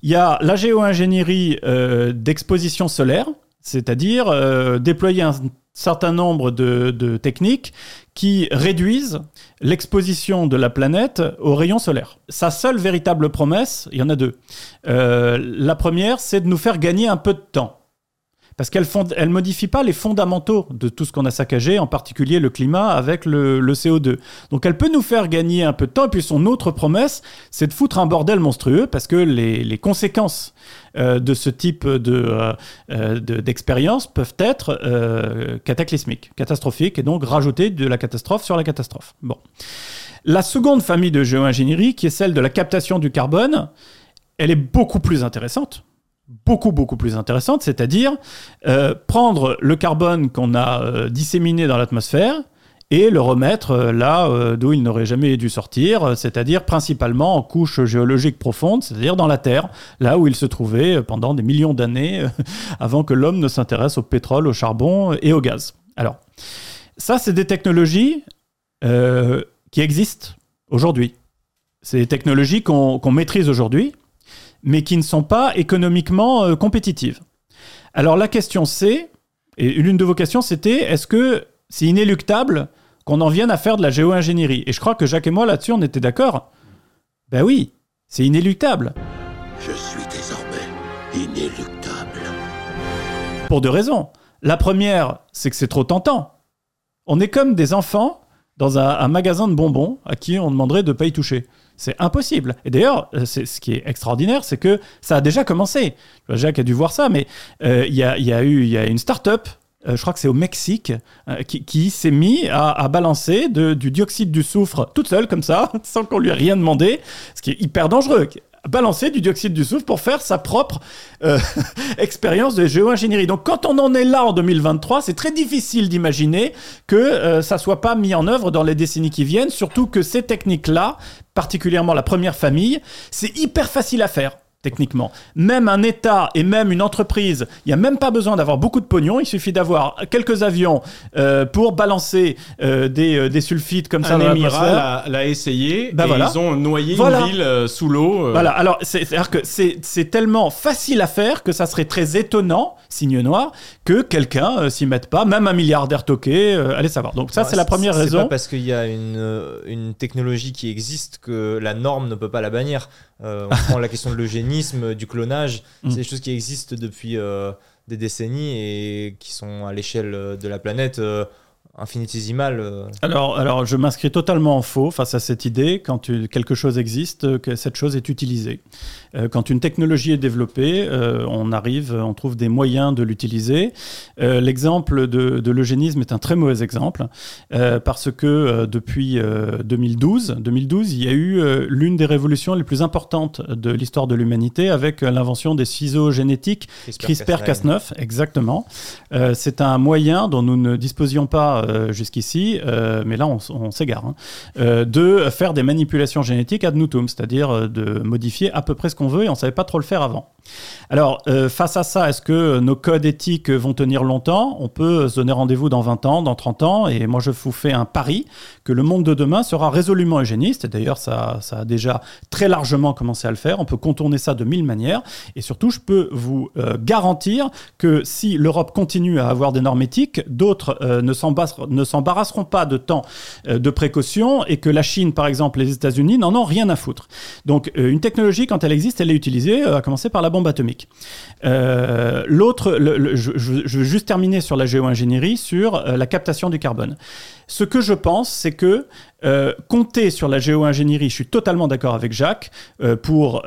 Il y a la géo-ingénierie euh, d'exposition solaire, c'est-à-dire euh, déployer un certain nombre de, techniques qui réduisent l'exposition de la planète aux rayons solaires. Sa seule véritable promesse, il y en a deux. Euh, la première, c'est de nous faire gagner un peu de temps. Parce qu'elle ne modifie pas les fondamentaux de tout ce qu'on a saccagé, en particulier le climat avec le, le CO2. Donc elle peut nous faire gagner un peu de temps. Et puis son autre promesse, c'est de foutre un bordel monstrueux parce que les, conséquences euh, de ce type de, euh, euh, de- d'expérience peuvent être cataclysmiques, catastrophiques, et donc rajouter de la catastrophe sur la catastrophe. Bon. La seconde famille de géo-ingénierie, qui est celle de la captation du carbone, elle est beaucoup plus intéressante. Beaucoup, beaucoup plus intéressante, c'est-à-dire euh, prendre le carbone qu'on a euh, disséminé dans l'atmosphère et le remettre euh, là d'où il n'aurait jamais dû sortir, c'est-à-dire principalement en couche géologique profonde, c'est-à-dire dans la Terre, là où il se trouvait pendant des millions d'années avant que l'homme ne s'intéresse au pétrole, au charbon et au gaz. Alors, ça, c'est des technologies qui existent aujourd'hui. C'est des technologies qu'on maîtrise aujourd'hui, mais qui ne sont pas économiquement euh, compétitives. Alors la question c'est, et l'une de vos questions c'était, est-ce que c'est inéluctable qu'on en vienne à faire de la géo-ingénierie? Et je crois que Jacques et moi là-dessus on était d'accord. Ben oui, c'est inéluctable.
Je suis désormais inéluctable.
Pour deux raisons. La première, c'est que c'est trop tentant. On est comme des enfants dans un, un magasin de bonbons à qui on demanderait de ne pas y toucher. C'est impossible. Et d'ailleurs, euh, ce qui est extraordinaire, c'est que ça a déjà commencé. Jacques a dû voir ça, mais euh, il y, a, eu y a une start-up, euh, je crois que c'est au Mexique, qui, s'est mis à, balancer du dioxyde du soufre toute seule, comme ça, sans qu'on lui ait rien demandé, ce qui est hyper dangereux. Balancer du dioxyde du soufre pour faire sa propre euh, expérience de géo-ingénierie. Donc quand on en est là en 2023, c'est très difficile d'imaginer que euh, ça soit pas mis en œuvre dans les décennies qui viennent, surtout que ces techniques-là, particulièrement la première famille, c'est hyper facile à faire techniquement. Même un État et même une entreprise, il n'y a même pas besoin d'avoir beaucoup de pognon, il suffit d'avoir quelques avions euh, pour balancer euh, des, euh, des sulfites comme ça
Un
dans
émirat
l'atmosphère.
l'a l'a essayé
Bah
et
voilà.
ils ont noyé
Voilà.
une ville euh, sous l'eau. euh,
Voilà, alors c'est- c'est-à-dire que c'est c'est tellement facile à faire que ça serait très étonnant, signe noir, que quelqu'un euh, s'y mette pas, même un milliardaire toqué, euh, allez savoir. Donc ça, c'est la première
C'est
raison.
pas parce qu'il y a une, une technologie qui existe que la norme ne peut pas la bannir. Euh, on prend la question de l'eugénisme, du clonage,
Mm.
c'est des choses qui existent depuis euh, des décennies et qui sont à l'échelle euh, de la planète euh, infinitésimales. euh.
Alors, alors, je m'inscris totalement en faux face à cette idée. Quand tu- quelque chose existe, euh, que cette chose est utilisée. Euh, quand une technologie est développée, euh, on arrive, on trouve des moyens de l'utiliser. Euh, L'exemple de, de l'eugénisme est un très mauvais exemple parce que depuis euh, 2012, 2012, il y a eu l'une des révolutions les plus importantes de l'histoire de l'humanité avec l'invention des ciseaux génétiques CRISPR-Cas9, exactement. C'est un moyen dont nous ne disposions pas jusqu'ici, mais là on, s'égare, hein, de faire des manipulations génétiques ad nutum, c'est-à-dire de modifier à peu près ce qu'on veut et on ne savait pas trop le faire avant. Alors, euh, face à ça, est-ce que nos codes éthiques vont tenir longtemps? On peut se donner rendez-vous dans 20 ans, dans 30 ans, et moi je vous fais un pari que le monde de demain sera résolument eugéniste, et d'ailleurs ça, ça a déjà très largement commencé à le faire, on peut contourner ça de mille manières, et surtout je peux vous euh, garantir que si l'Europe continue à avoir des normes éthiques, d'autres euh, ne s'embarras- ne s'embarrasseront pas de temps euh, de précaution, et que la Chine, par exemple, les États-Unis n'en ont rien à foutre. Donc une technologie, quand elle existe, elle est utilisée, euh, à commencer par la bombe atomique. Euh, L'autre, je, je- veux juste terminer sur la géo-ingénierie, sur euh, la captation du carbone. Ce que je pense, c'est que compter sur la géo-ingénierie, je suis totalement d'accord avec Jacques, pour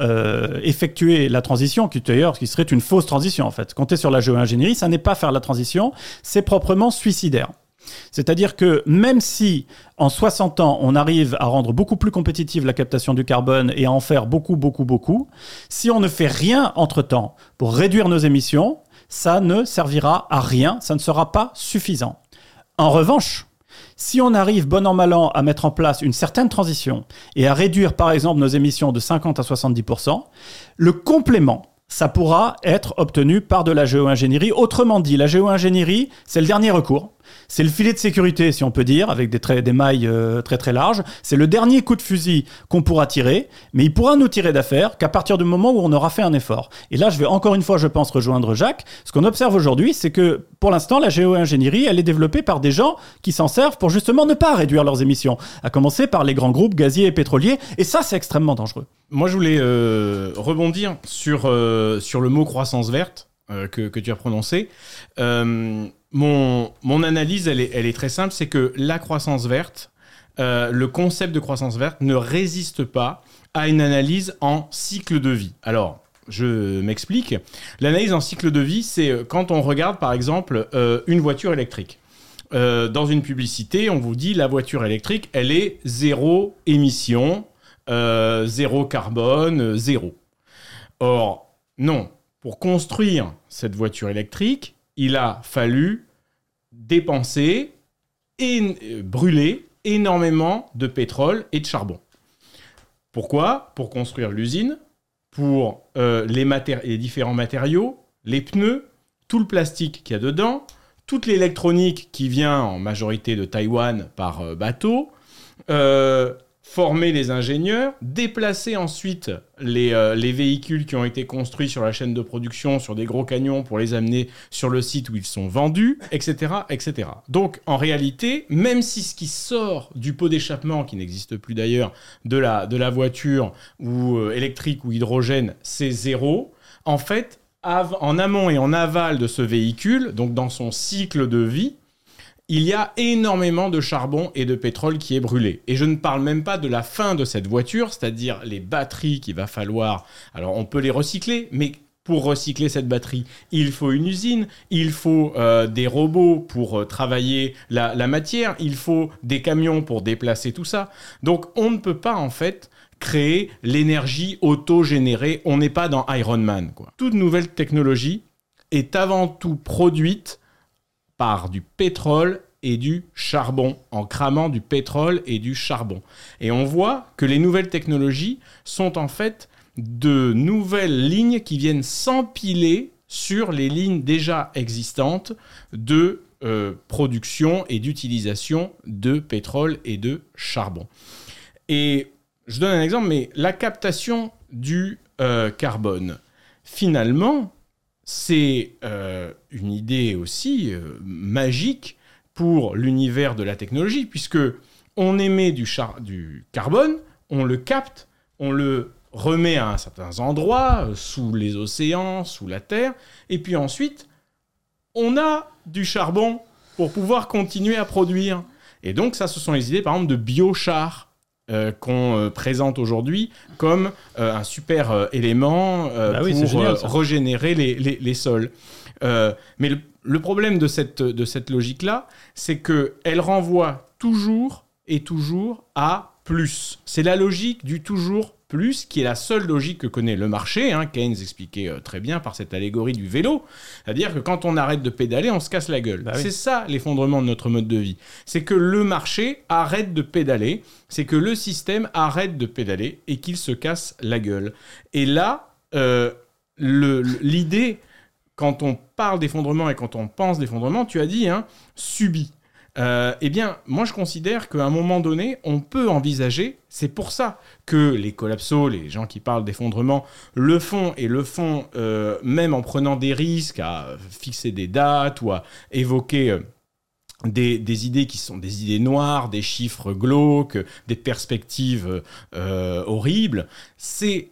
effectuer la transition, qui d'ailleurs qui serait une fausse transition en fait. Compter sur la géo-ingénierie, ça n'est pas faire la transition, c'est proprement suicidaire. C'est-à-dire que même si en 60 ans on arrive à rendre beaucoup plus compétitive la captation du carbone et à en faire beaucoup, beaucoup, beaucoup, si on ne fait rien entre-temps pour réduire nos émissions, ça ne servira à rien, ça ne sera pas suffisant. En revanche, si on arrive bon an mal an à mettre en place une certaine transition et à réduire par exemple nos émissions de 50 à 70%, le complément, ça pourra être obtenu par de la géo-ingénierie. Autrement dit, la géo-ingénierie, c'est le dernier recours. C'est le filet de sécurité, si on peut dire, avec des, des mailles euh, très très larges. C'est le dernier coup de fusil qu'on pourra tirer, mais il pourra nous tirer d'affaire qu'à partir du moment où on aura fait un effort. Et là, je vais encore une fois, je pense, rejoindre Jacques. Ce qu'on observe aujourd'hui, c'est que pour l'instant, la géo-ingénierie, elle est développée par des gens qui s'en servent pour justement ne pas réduire leurs émissions, à commencer par les grands groupes gaziers et pétroliers. Et ça, c'est extrêmement dangereux.
Moi, je voulais euh, rebondir sur, euh, sur le mot croissance verte que, tu as prononcé. Mon, analyse, elle est, très simple, c'est que la croissance verte, euh, le concept de croissance verte ne résiste pas à une analyse en cycle de vie. Alors, je m'explique. L'analyse en cycle de vie, c'est euh, quand on regarde, par exemple, euh, une voiture électrique. Dans une publicité, on vous dit la voiture électrique, elle est zéro émission, zéro carbone, zéro. Or, non. Pour construire cette voiture électrique, il a fallu dépenser et euh, brûler énormément de pétrole et de charbon. Pourquoi? Pour construire l'usine, pour euh, les, différents matériaux, les pneus, tout le plastique qu'il y a dedans, toute l'électronique qui vient en majorité de Taïwan par euh, bateau, former les ingénieurs, déplacer ensuite les, euh, les véhicules qui ont été construits sur la chaîne de production, sur des gros camions pour les amener sur le site où ils sont vendus, etc. etc. Donc en réalité, même si ce qui sort du pot d'échappement, qui n'existe plus d'ailleurs, de la, de la voiture ou euh, électrique ou hydrogène, c'est zéro, en fait, en amont et en aval de ce véhicule, donc dans son cycle de vie, il y a énormément de charbon et de pétrole qui est brûlé. Et je ne parle même pas de la fin de cette voiture, c'est-à-dire les batteries qu'il va falloir. Alors on peut les recycler, mais pour recycler cette batterie, il faut une usine, il faut euh, des robots pour euh, travailler la, la matière, il faut des camions pour déplacer tout ça. Donc on ne peut pas en fait créer l'énergie auto-générée. On n'est pas dans Iron Man. Quoi. Toute nouvelle technologie est avant tout produite par du pétrole et du charbon, en cramant du pétrole et du charbon. Et on voit que les nouvelles technologies sont en fait de nouvelles lignes qui viennent s'empiler sur les lignes déjà existantes de euh, production et d'utilisation de pétrole et de charbon. Et je donne un exemple, mais la captation du euh, carbone, finalement, c'est euh, une idée aussi euh, magique pour l'univers de la technologie, puisque on émet du, char- du carbone, on le capte, on le remet à un certain endroit, euh, sous les océans, sous la terre, et puis ensuite, on a du charbon pour pouvoir continuer à produire. Et donc ça, ce sont les idées, par exemple, de biochar euh, qu'on euh, présente aujourd'hui comme euh, un super élément
Bah oui,
pour
génial,
régénérer les, les- les sols. Mais le, le problème de cette, de cette logique-là, c'est qu'elle renvoie toujours et toujours à plus. C'est la logique du toujours plus qui est la seule logique que connaît le marché. Hein. Keynes expliquait euh, très bien par cette allégorie du vélo. C'est-à-dire que quand on arrête de pédaler, on se casse la gueule.
Bah oui.
C'est ça l'effondrement de notre mode de vie. C'est que le marché arrête de pédaler, c'est que le système arrête de pédaler et qu'il se casse la gueule. Et là, euh, l'idée, quand on parle d'effondrement et quand on pense d'effondrement, tu as dit, hein, subi. Euh, eh bien, moi je considère qu'à un moment donné, on peut envisager, c'est pour ça que les collapsos, les gens qui parlent d'effondrement, le font et le font euh, même en prenant des risques à fixer des dates ou à évoquer euh, des, des idées qui sont des idées noires, des chiffres glauques, des perspectives horribles. C'est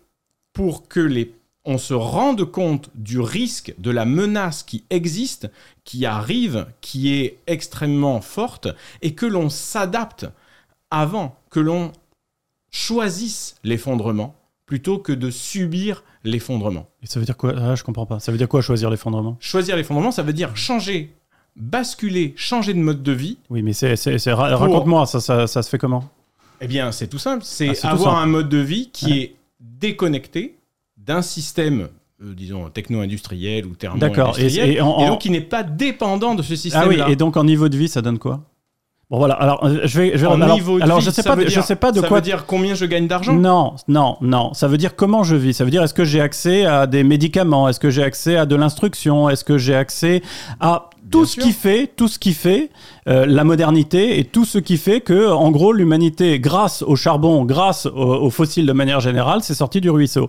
pour que les on se rende compte du risque, de la menace qui existe, qui arrive, qui est extrêmement forte, et que l'on s'adapte avant, que l'on choisisse l'effondrement, plutôt que de subir l'effondrement.
Et ça veut dire quoi? Ah, Je comprends pas. Ça veut dire quoi choisir l'effondrement?
Choisir l'effondrement, ça veut dire changer, basculer, changer de mode de vie.
Oui, mais c'est, c'est, c'est- ra- raconte-moi, ça, ça, ça se fait comment?
Eh bien, c'est tout simple. C'est
Ah,
avoir un mode de vie qui est déconnecté d'un système, euh, disons, techno-industriel ou
D'accord. Et,
donc qui n'est pas dépendant de ce
ah
système-là.
oui, et donc en niveau de vie, ça donne quoi? Bon voilà. Alors euh, je vais, je vais
En
alors,
niveau de
alors,
vie,
je sais
ça
pas, je sais pas de
ça
quoi.
veut dire combien je gagne d'argent?
Non, non, non. Ça veut dire comment je vis. Ça veut dire est-ce que j'ai accès à des médicaments? Est-ce que j'ai accès à de l'instruction? Est-ce que j'ai accès à tout
Bien
ce
sûr.
qui fait, tout ce qui fait euh, la modernité et tout ce qui fait que, en gros, l'humanité, grâce au charbon, grâce aux, aux fossiles de manière générale, c'est sorti du ruisseau.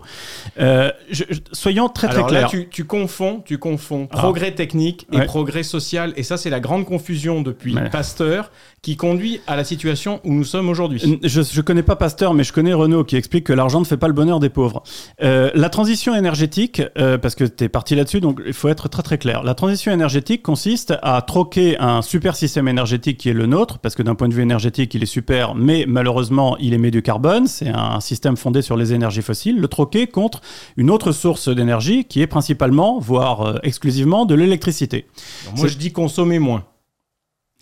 Euh, je- je- soyons très très
Alors là,
clairs.
tu, tu confonds, tu confonds
Ah.
progrès technique et
Ouais.
progrès social, et ça, c'est la grande confusion depuis
Ouais.
Pasteur qui conduit à la situation où nous sommes aujourd'hui.
Je, je connais pas Pasteur, mais je connais Renaud qui explique que l'argent ne fait pas le bonheur des pauvres. Euh, la transition énergétique, euh, parce que tu es parti là-dessus, donc il faut être très très clair. La transition énergétique consiste à troquer un super système énergétique qui est le nôtre, parce que d'un point de vue énergétique, il est super, mais malheureusement, il émet du carbone. C'est un système fondé sur les énergies fossiles. Le troquer contre une autre source d'énergie qui est principalement, voire euh, exclusivement, de l'électricité.
Moi, je dis consommer moins.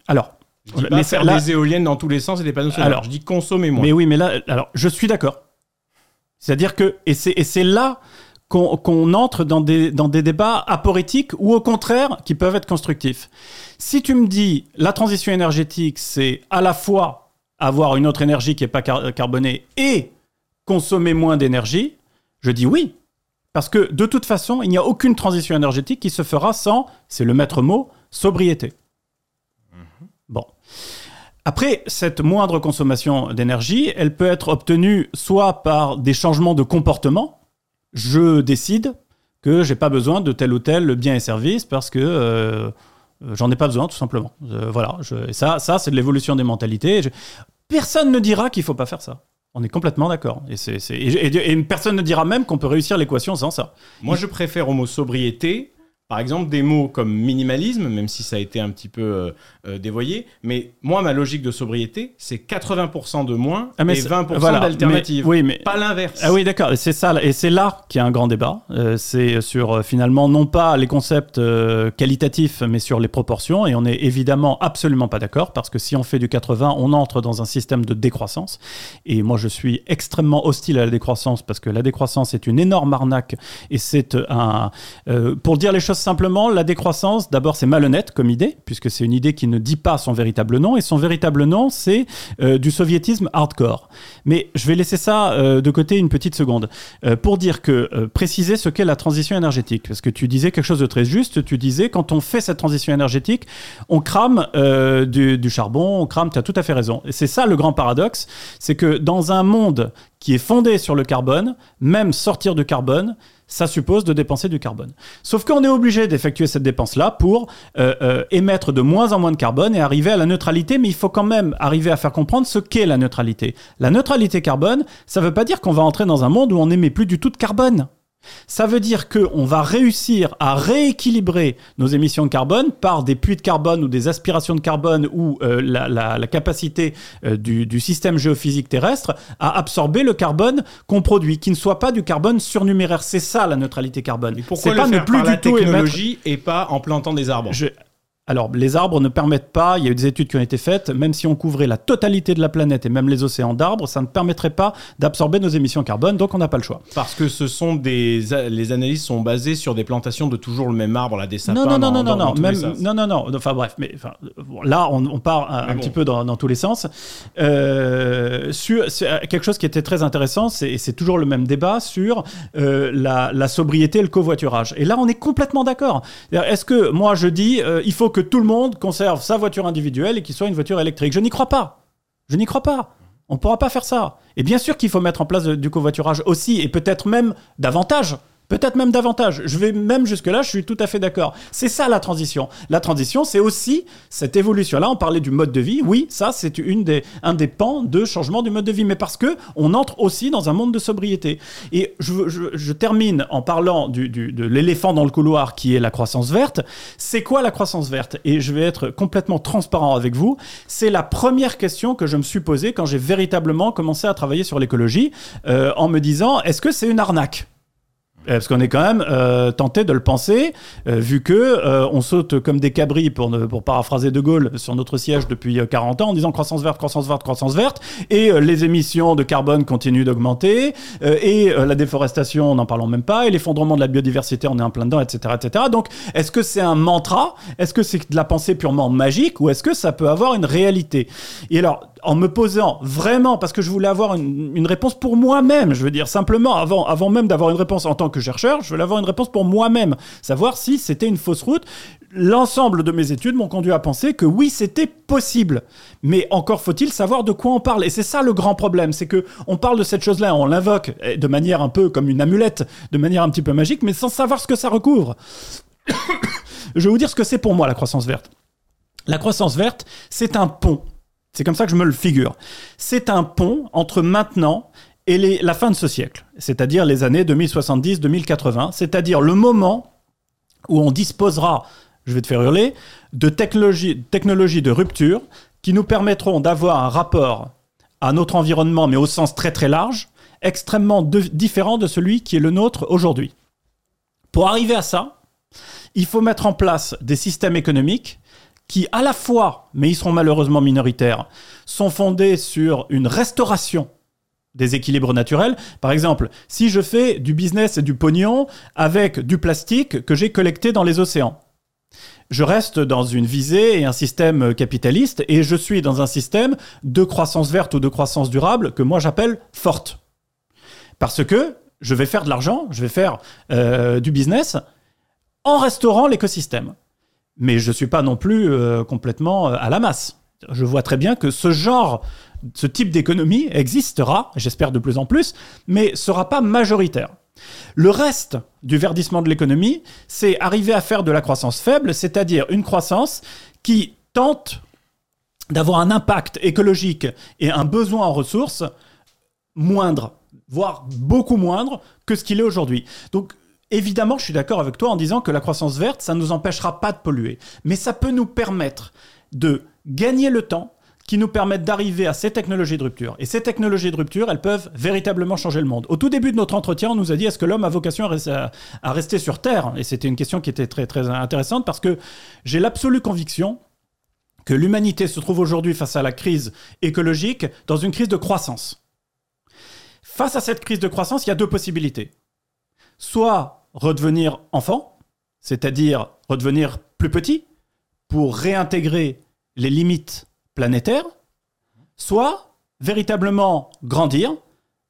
Alors,
Je dis
Mais
pas
ça-
faire
là-
des éoliennes dans tous les sens et des panneaux solaires.
Alors,
je dis consommer moins.
Mais oui, mais là, alors, je suis d'accord. C'est-à-dire que, et c'est, et c'est là qu'on entre dans des, dans des débats aporétiques ou au contraire qui peuvent être constructifs. Si tu me dis la transition énergétique, c'est à la fois avoir une autre énergie qui n'est pas car- carbonée et consommer moins d'énergie, je dis oui. Parce que de toute façon, il n'y a aucune transition énergétique qui se fera sans, c'est le maître mot, sobriété. Bon. Après, cette moindre consommation d'énergie, elle peut être obtenue soit par des changements de comportement. Je décide que j'ai pas besoin de tel ou tel bien et service parce que euh, j'en ai pas besoin, tout simplement. Euh, voilà. Ça, ça c'est de l'évolution des mentalités. Personne ne dira qu'il faut pas faire ça. On est complètement d'accord. Et- et personne ne dira même qu'on peut réussir l'équation sans ça.
Moi, je préfère au mot sobriété, par exemple, des mots comme minimalisme, même si ça a été un petit peu euh, euh, dévoyé. Mais moi, ma logique de sobriété, c'est 80% de moins
Ah, mais
et
c'est-
20%
voilà.
d'alternatives.
Oui, mais
Pas l'inverse.
Ah oui, d'accord. Et c'est ça, et c'est là qu'il y a un grand débat. Euh, c'est sur euh, finalement non pas les concepts qualitatifs, mais sur les proportions. Et on est évidemment absolument pas d'accord parce que si on fait du 80, on entre dans un système de décroissance. Et moi, je suis extrêmement hostile à la décroissance parce que la décroissance est une énorme arnaque et c'est un. pour dire les choses simplement, la décroissance, d'abord, c'est malhonnête comme idée puisque c'est une idée qui ne dit pas son véritable nom et son véritable nom, c'est euh, du soviétisme hardcore. Mais je vais laisser ça euh, de côté une petite seconde euh, pour dire que préciser ce qu'est la transition énergétique, parce que tu disais quelque chose de très juste. Tu disais quand on fait cette transition énergétique, on crame du, du charbon, on crame. Tu as tout à fait raison. Et c'est ça le grand paradoxe, c'est que dans un monde qui est fondé sur le carbone, même sortir du carbone, ça suppose de dépenser du carbone. Sauf qu'on est obligé d'effectuer cette dépense-là pour euh, euh, émettre de moins en moins de carbone et arriver à la neutralité, mais il faut quand même arriver à faire comprendre ce qu'est la neutralité. La neutralité carbone, ça ne veut pas dire qu'on va entrer dans un monde où on n'émet plus du tout de carbone. Ça veut dire qu'on va réussir à rééquilibrer nos émissions de carbone par des puits de carbone ou des aspirations de carbone ou euh, la, la- la capacité euh, du, du système géophysique terrestre à absorber le carbone qu'on produit, qui ne soit pas du carbone surnuméraire. C'est ça la neutralité carbone.
Pourquoi le
pas
faire
ne plus
par la
du tout émettre
et pas en plantant des arbres?
Je- Alors, les arbres ne permettent pas, il y a eu des études qui ont été faites, même si on couvrait la totalité de la planète et même les océans d'arbres, ça ne permettrait pas d'absorber nos émissions carbone, donc on n'a pas le choix.
Parce que ce sont des les analyses sont basées sur des plantations de toujours le même arbre, là, des sapins.
Non, non, non,
dans-
non,
dans-
non,
dans
même, non, non, non, enfin bref, mais enfin, bon, là on, on part un, un
bon.
petit peu dans, dans tous les sens. Euh, sur quelque chose qui était très intéressant, c'est, et c'est toujours le même débat sur euh, la, la sobriété et le covoiturage. Et là on est complètement d'accord. Est-ce que moi je dis euh, il faut que tout le monde conserve sa voiture individuelle et qu'il soit une voiture électrique Je n'y crois pas. Je n'y crois pas. On ne pourra pas faire ça. Et bien sûr qu'il faut mettre en place de- du covoiturage aussi, et peut-être même davantage. Peut-être même davantage. Je vais même jusque-là, je suis tout à fait d'accord. C'est ça la transition. La transition, c'est aussi cette évolution-là. On parlait du mode de vie. Oui, ça, c'est une des, un des pans de changement du mode de vie. Mais parce que on entre aussi dans un monde de sobriété. Et je, termine en parlant de l'éléphant dans le couloir qui est la croissance verte. C'est quoi la croissance verte? Et je vais être complètement transparent avec vous. C'est la première question que je me suis posée quand j'ai véritablement commencé à travailler sur l'écologie euh, en me disant est-ce que c'est une arnaque? Parce qu'on est quand même euh, tenté de le penser, euh, vu que euh, on saute comme des cabris, pour, ne- pour paraphraser De Gaulle, sur notre siège depuis euh, 40 ans, en disant croissance verte, croissance verte, croissance verte, et euh, les émissions de carbone continuent d'augmenter, euh, et euh, la déforestation, n'en parlons même pas, et l'effondrement de la biodiversité, on est en plein dedans, etc. etc. Donc, est-ce que c'est un mantra? Est-ce que c'est de la pensée purement magique, ou est-ce que ça peut avoir une réalité? Et alors, en me posant vraiment, parce que je voulais avoir une, une réponse pour moi-même, je veux dire simplement, avant, avant même d'avoir une réponse en tant que chercheur, je voulais avoir une réponse pour moi-même, savoir si c'était une fausse route. L'ensemble de mes études m'ont conduit à penser que oui, c'était possible. Mais encore faut-il savoir de quoi on parle. Et c'est ça le grand problème, c'est que on parle de cette chose-là, on l'invoque de manière un peu comme une amulette, de manière un petit peu magique, mais sans savoir ce que ça recouvre. je vais vous dire ce que c'est pour moi la croissance verte. La croissance verte, c'est un pont. C'est comme ça que je me le figure. C'est un pont entre maintenant et la fin de ce siècle, c'est-à-dire les années 2070-2080, c'est-à-dire le moment où on disposera, je vais te faire hurler, de technologies technologies de rupture qui nous permettront d'avoir un rapport à notre environnement, mais au sens très très large, extrêmement différent de celui qui est le nôtre aujourd'hui. Pour arriver à ça, il faut mettre en place des systèmes économiques qui, à la fois, mais ils seront malheureusement minoritaires, sont fondés sur une restauration déséquilibre naturel. Par exemple, si je fais du business et du pognon avec du plastique que j'ai collecté dans les océans, je reste dans une visée et un système capitaliste et je suis dans un système de croissance verte ou de croissance durable que moi j'appelle forte. Parce que je vais faire de l'argent, je vais faire euh, du business en restaurant l'écosystème. Mais je ne suis pas non plus euh, complètement euh, à la masse. Je vois très bien que ce genre, ce type d'économie existera, j'espère de plus en plus, mais sera pas majoritaire. Le reste du verdissement de l'économie, c'est arriver à faire de la croissance faible, c'est-à-dire une croissance qui tente d'avoir un impact écologique et un besoin en ressources moindre, voire beaucoup moindre que ce qu'il est aujourd'hui. Donc évidemment, je suis d'accord avec toi en disant que la croissance verte, ça ne nous empêchera pas de polluer, mais ça peut nous permettre de gagner le temps qui nous permettent d'arriver à ces technologies de rupture. Et ces technologies de rupture, elles peuvent véritablement changer le monde. Au tout début de notre entretien, on nous a dit est-ce que l'homme a vocation à rester, sur Terre? Et c'était une question qui était très, très intéressante parce que j'ai l'absolue conviction que l'humanité se trouve aujourd'hui face à la crise écologique dans une crise de croissance. Face à cette crise de croissance, il y a deux possibilités. Soit redevenir enfant, c'est-à-dire redevenir plus petit, pour réintégrer les limites planétaires, soit véritablement grandir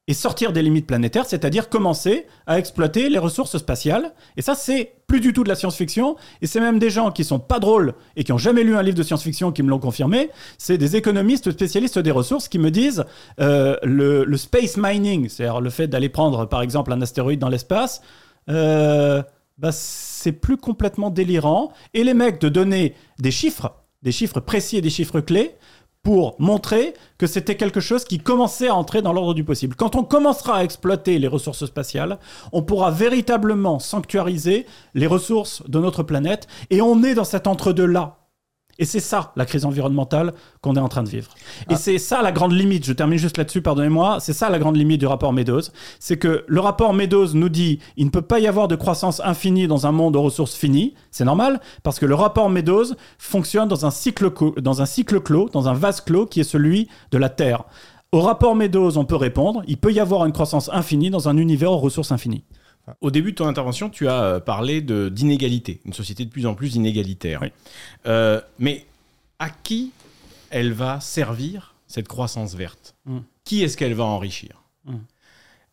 et sortir des limites planétaires, c'est-à-dire commencer à exploiter les ressources spatiales. Et ça, c'est plus du tout de la science-fiction, et c'est même des gens qui sont pas drôles et qui ont jamais lu un livre de science-fiction qui me l'ont confirmé. C'est des économistes spécialistes des ressources qui me disent euh, le, le space mining, c'est-à-dire le fait d'aller prendre par exemple un astéroïde dans l'espace, euh, bah, c'est plus complètement délirant. Et les mecs de donner des chiffres, des chiffres précis et des chiffres clés, pour montrer que c'était quelque chose qui commençait à entrer dans l'ordre du possible. Quand on commencera à exploiter les ressources spatiales, on pourra véritablement sanctuariser les ressources de notre planète et on est dans cet entre-deux-là. Et c'est ça, la crise environnementale qu'on est en train de vivre. Et
Ah.
c'est ça la grande limite, je termine juste là-dessus, pardonnez-moi, c'est ça la grande limite du rapport Meadows, c'est que le rapport Meadows nous dit il ne peut pas y avoir de croissance infinie dans un monde aux ressources finies, c'est normal, parce que le rapport Meadows fonctionne dans un cycle, dans un cycle clos, dans un vase clos qui est celui de la Terre. Au rapport Meadows, on peut répondre, il peut y avoir une croissance infinie dans un univers aux ressources infinies.
Au début de ton intervention, tu as euh, parlé d'inégalité, une société de plus en plus inégalitaire.
Oui.
Euh, mais à qui elle va servir cette croissance verte?
Mm.
Qui est-ce qu'elle va enrichir?
Mm.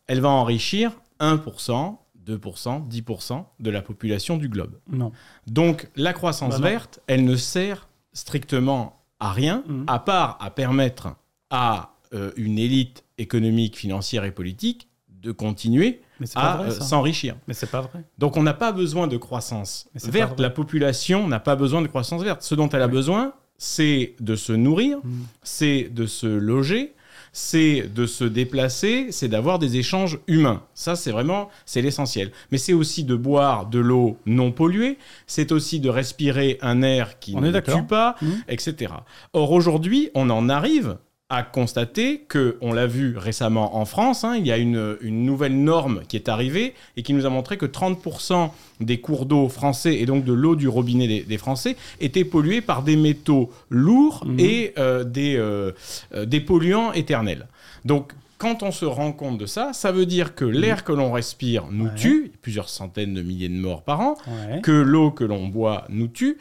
Elle va enrichir 1%, 2%, 10% de la population du globe.
Non.
Donc la croissance
Bah
verte, elle ne sert strictement à rien,
Mhm.
à part à permettre à euh, une élite économique, financière et politique de continuer
pas
à euh, s'enrichir.
Mais c'est pas vrai.
Donc on n'a pas besoin de croissance
pas
verte. La population n'a pas besoin de croissance verte. Ce dont elle a
Oui.
besoin, c'est de se nourrir,
Mm.
c'est de se loger, c'est de se déplacer, c'est d'avoir des échanges humains. Ça, c'est vraiment, c'est l'essentiel. Mais c'est aussi de boire de l'eau non polluée, c'est aussi de respirer un air qui
On
ne tue pas,
Mhm.
etc. Or, aujourd'hui, on en arrive à constater que, on l'a vu récemment en France, hein, il y a une, une nouvelle norme qui est arrivée et qui nous a montré que 30% des cours d'eau français et donc de l'eau du robinet des, des Français étaient pollués par des métaux lourds
Mhm.
et euh, des, euh, euh, des polluants éternels. Donc, quand on se rend compte de ça, ça veut dire que l'air que l'on respire nous
Ouais.
tue, plusieurs centaines de milliers de morts par an,
Ouais.
que l'eau que l'on boit nous tue,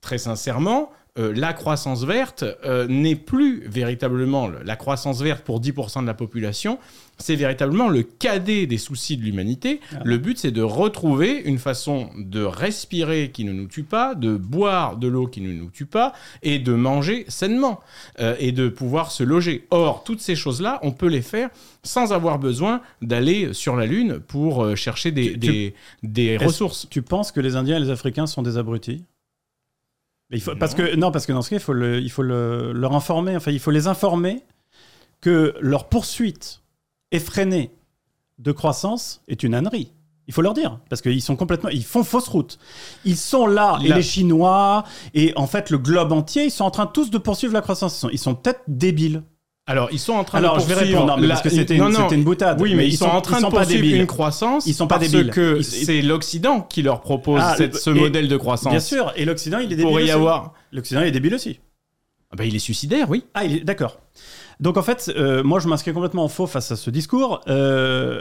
très sincèrement, euh, la croissance verte euh, n'est plus véritablement le- la croissance verte pour 10% de la population, c'est véritablement le cadet des soucis de l'humanité.
Ah.
Le but, c'est de retrouver une façon de respirer qui ne nous tue pas, de boire de l'eau qui ne nous tue pas, et de manger sainement, euh, et de pouvoir se loger. Or, toutes ces choses-là, on peut les faire sans avoir besoin d'aller sur la Lune pour chercher des,
Tu-
des, des ressources.
Tu penses que les Indiens et les Africains sont des abrutis? Mais il faut, parce que non, parce que dans ce cas, il faut, le- il faut le- leur informer. Enfin, il faut les informer que leur poursuite effrénée de croissance est une ânerie. Il faut leur dire, parce qu'ils sont complètement, ils font fausse route. Ils sont là, et les Chinois, et en fait le globe entier, ils sont en train tous de poursuivre la croissance. Ils sont, ils sont peut-être débiles.
Alors, ils sont en train
Alors,
de
je vais
poursuivre...
répondre, non, mais
la-
parce que c'était une, boutade.
Oui, mais, ils, sont, en train
ils sont
de poursuivre
débiles.
une croissance
Ils sont pas
parce
débiles.
que
Ils-
c'est l'Occident qui leur propose
Ah,
cette- ce
et-
modèle de croissance.
Bien sûr, et l'Occident, il est
Il
débile
pourrait y
aussi.
avoir...
L'Occident, il est débile aussi.
Ah bah, il est suicidaire, oui.
Ah, il est d'accord. Donc en fait, euh, moi je m'inscris complètement en faux face à ce discours. Euh,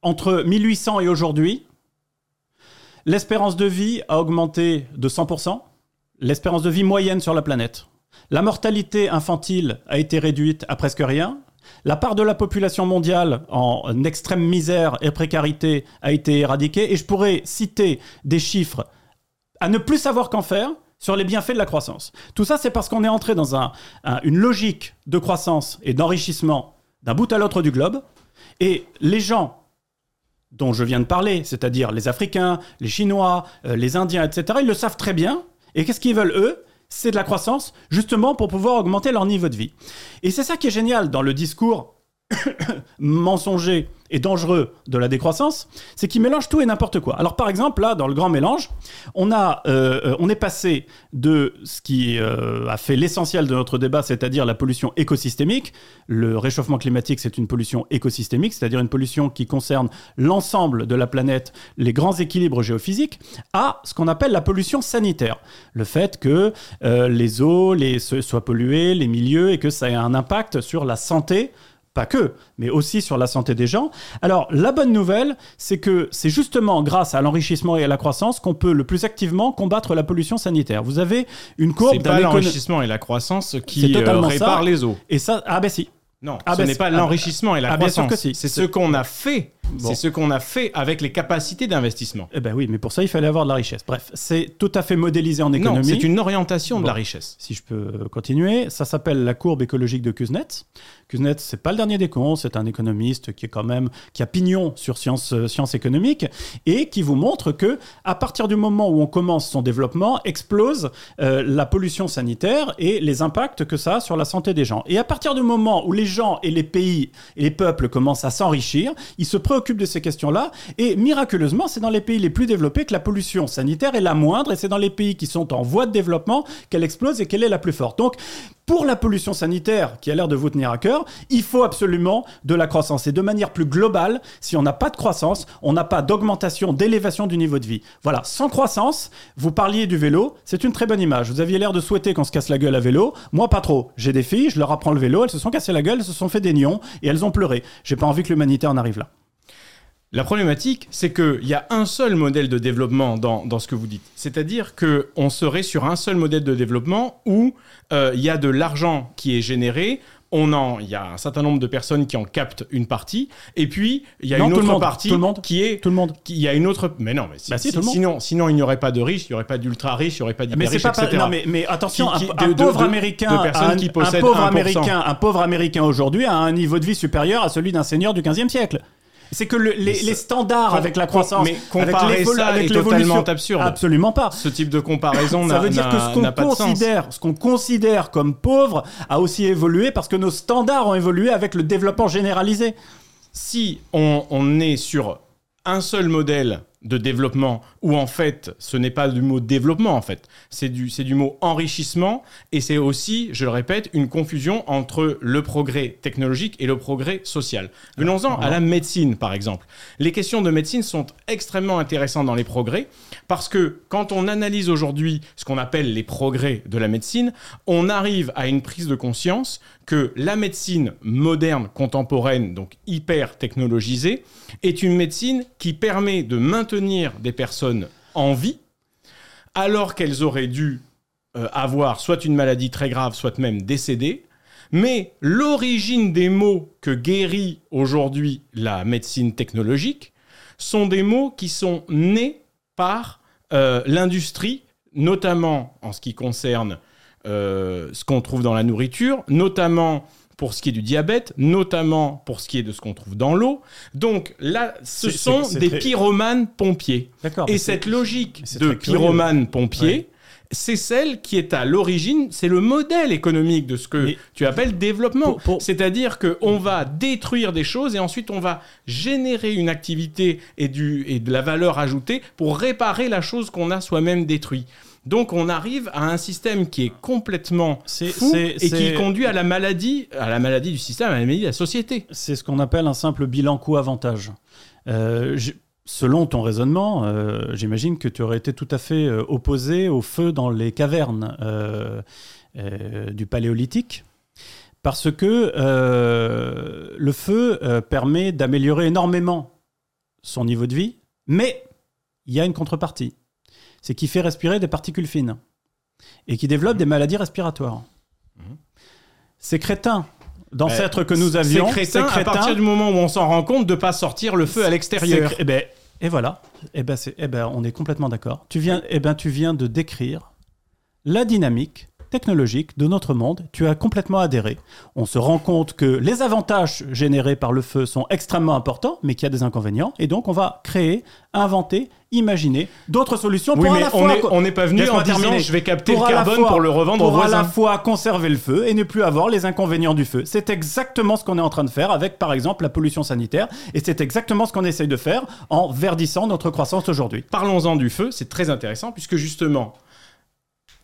entre 1800 et aujourd'hui, l'espérance de vie a augmenté de 100%, l'espérance de vie moyenne sur la planète. La mortalité infantile a été réduite à presque rien. La part de la population mondiale en extrême misère et précarité a été éradiquée. Et je pourrais citer des chiffres à ne plus savoir qu'en faire sur les bienfaits de la croissance. Tout ça, c'est parce qu'on est entré dans un- un- une logique de croissance et d'enrichissement d'un bout à l'autre du globe. Et les gens dont je viens de parler, c'est-à-dire les Africains, les Chinois, euh, les Indiens, etc., ils le savent très bien. Et qu'est-ce qu'ils veulent, eux? C'est de la croissance, justement pour pouvoir augmenter leur niveau de vie. Et c'est ça qui est génial dans le discours mensonger et dangereux de la décroissance, c'est qu'il mélange tout et n'importe quoi. Alors par exemple, là, dans le grand mélange, on, a, euh, on est passé de ce qui euh, a fait l'essentiel de notre débat, c'est-à-dire la pollution écosystémique. Le réchauffement climatique, c'est une pollution écosystémique, c'est-à-dire une pollution qui concerne l'ensemble de la planète, les grands équilibres géophysiques, à ce qu'on appelle la pollution sanitaire. Le fait que euh, les eaux soient polluées, les milieux, et que ça ait un impact sur la santé pas que, mais aussi sur la santé des gens. Alors, la bonne nouvelle, c'est que c'est justement grâce à l'enrichissement et à la croissance qu'on peut le plus activement combattre la pollution sanitaire. Vous avez une courbe
C'est pas l'enrichissement et la croissance qui euh, répare
ça.
les eaux.
Et ça, ah ben si.
Non,
Ah
ce
ben
n'est pas
ah
l'enrichissement et la
ah
croissance.
si.
C'est ce qu'on a fait.
Bon.
C'est ce qu'on a fait avec les capacités d'investissement.
Eh ben oui, mais pour ça, il fallait avoir de la richesse. Bref, c'est tout à fait modélisé en économie.
c'est une orientation de la richesse.
si je peux continuer, ça s'appelle la courbe écologique de Kuznets. Kuznets, c'est pas le dernier des cons, c'est un économiste qui est quand même qui a pignon sur sciences euh, sciences économiques et qui vous montre que à partir du moment où on commence son développement, explose euh, la pollution sanitaire et les impacts que ça a sur la santé des gens. Et à partir du moment où les gens et les pays et les peuples commencent à s'enrichir, ils se préoccupent de ces questions-là et miraculeusement, c'est dans les pays les plus développés que la pollution sanitaire est la moindre et c'est dans les pays qui sont en voie de développement qu'elle explose et qu'elle est la plus forte. Donc, pour la pollution sanitaire, qui a l'air de vous tenir à cœur, il faut absolument de la croissance. Et de manière plus globale, si on n'a pas de croissance, on n'a pas d'augmentation, d'élévation du niveau de vie. Voilà, sans croissance, vous parliez du vélo, c'est une très bonne image. Vous aviez l'air de souhaiter qu'on se casse la gueule à vélo. Moi, pas trop. J'ai des filles, je leur apprends le vélo, elles se sont cassées la gueule, elles se sont fait des nions et elles ont pleuré. J'ai pas envie que l'humanité en arrive là.
La problématique, c'est qu'il y a un seul modèle de développement dans, dans ce que vous dites. C'est-à-dire qu'on serait sur un seul modèle de développement où euh, il y a de l'argent qui est généré. On en, il y a un certain nombre de personnes qui en captent une partie, et puis il y a
Non,
une autre partie
tout le monde.
qui est,
Tout le monde.
qui- il y a une autre, mais non, mais si-
Bah si,
si-
tout le monde.
sinon, sinon il n'y aurait pas de riches, il n'y aurait pas d'ultra riches, il n'y aurait pas d'hyper
Mais c'est
riches, etc.
non, mais, mais attention,
Qui- qui-
un,
de-
pauvre
de-
américain,
de
un,
qui
un pauvre
1%.
américain, un pauvre américain aujourd'hui a un niveau de vie supérieur à celui d'un seigneur du 15e siècle. C'est que le- les, les standards avec la croissance,
mais comparer
avec
ça
avec
est totalement absurde.
Absolument pas.
Ce type de comparaison
Ça veut dire que ce qu'on considère, ce qu'on considère comme pauvre a aussi évolué parce que nos standards ont évolué avec le développement généralisé.
si on, on est sur un seul modèle de développement, où en fait, ce n'est pas du mot développement, en fait, c'est du, du mot enrichissement, et c'est aussi, je le répète, une confusion entre le progrès technologique et le progrès social. Venons-en à la médecine, par exemple. Les questions de médecine sont extrêmement intéressantes dans les progrès, parce que quand on analyse aujourd'hui ce qu'on appelle les progrès de la médecine, on arrive à une prise de conscience que la médecine moderne, contemporaine, donc hyper technologisée, est une médecine qui permet de maintenir des personnes en vie, alors qu'elles auraient dû euh, avoir soit une maladie très grave, soit même décéder. Mais l'origine des mots que guérit aujourd'hui la médecine technologique sont des mots qui sont nés par euh, l'industrie, notamment en ce qui concerne euh, ce qu'on trouve dans la nourriture, notamment pour ce qui est du diabète, notamment pour ce qui est de ce qu'on trouve dans l'eau. Donc là, ce sont des
très-
pyromanes pompiers. Et cette logique de
très curieux.
pyromane pompier,
Ouais.
c'est celle qui est à l'origine, c'est le modèle économique de ce que
Mais-
tu appelles développement.
Pour- pour-
C'est-à-dire qu'on va détruire des choses et ensuite on va générer une activité et, du, et de la valeur ajoutée pour réparer la chose qu'on a soi-même détruite. Donc on arrive à un système qui est complètement fou et qui conduit à la maladie, à la maladie du système, à la maladie de la société.
C'est ce qu'on appelle un simple bilan coût-avantage. Euh, selon ton raisonnement, euh, j'imagine que tu aurais été tout à fait euh, opposé au feu dans les cavernes du Paléolithique. Parce que le feu permet d'améliorer énormément son niveau de vie, mais il y a une contrepartie. C'est qu'il fait respirer des particules fines et qui développe des maladies respiratoires. Ces crétins d'ancêtres que nous avions, ces
à partir du moment où on s'en rend compte de pas sortir le feu à l'extérieur.
c'est- eh ben, et voilà. Eh ben, c'est- eh ben, on est complètement d'accord. Tu viens, eh ben, tu viens de décrire la dynamique technologique de notre monde. Tu as complètement adhéré. On se rend compte que les avantages générés par le feu sont extrêmement importants, mais qu'il y a des inconvénients. Et donc, on va créer, inventer, imaginer d'autres solutions
Oui,
pour à la fois...
on n'est pas venu en disant, je vais capter le
à
carbone
fois-
pour le revendre aux
pour à
voisins.
la fois conserver le feu et ne plus avoir les inconvénients du feu. C'est exactement ce qu'on est en train de faire avec, par exemple, la pollution sanitaire. Et c'est exactement ce qu'on essaye de faire en verdissant notre croissance aujourd'hui.
Parlons-en du feu, c'est très intéressant puisque justement,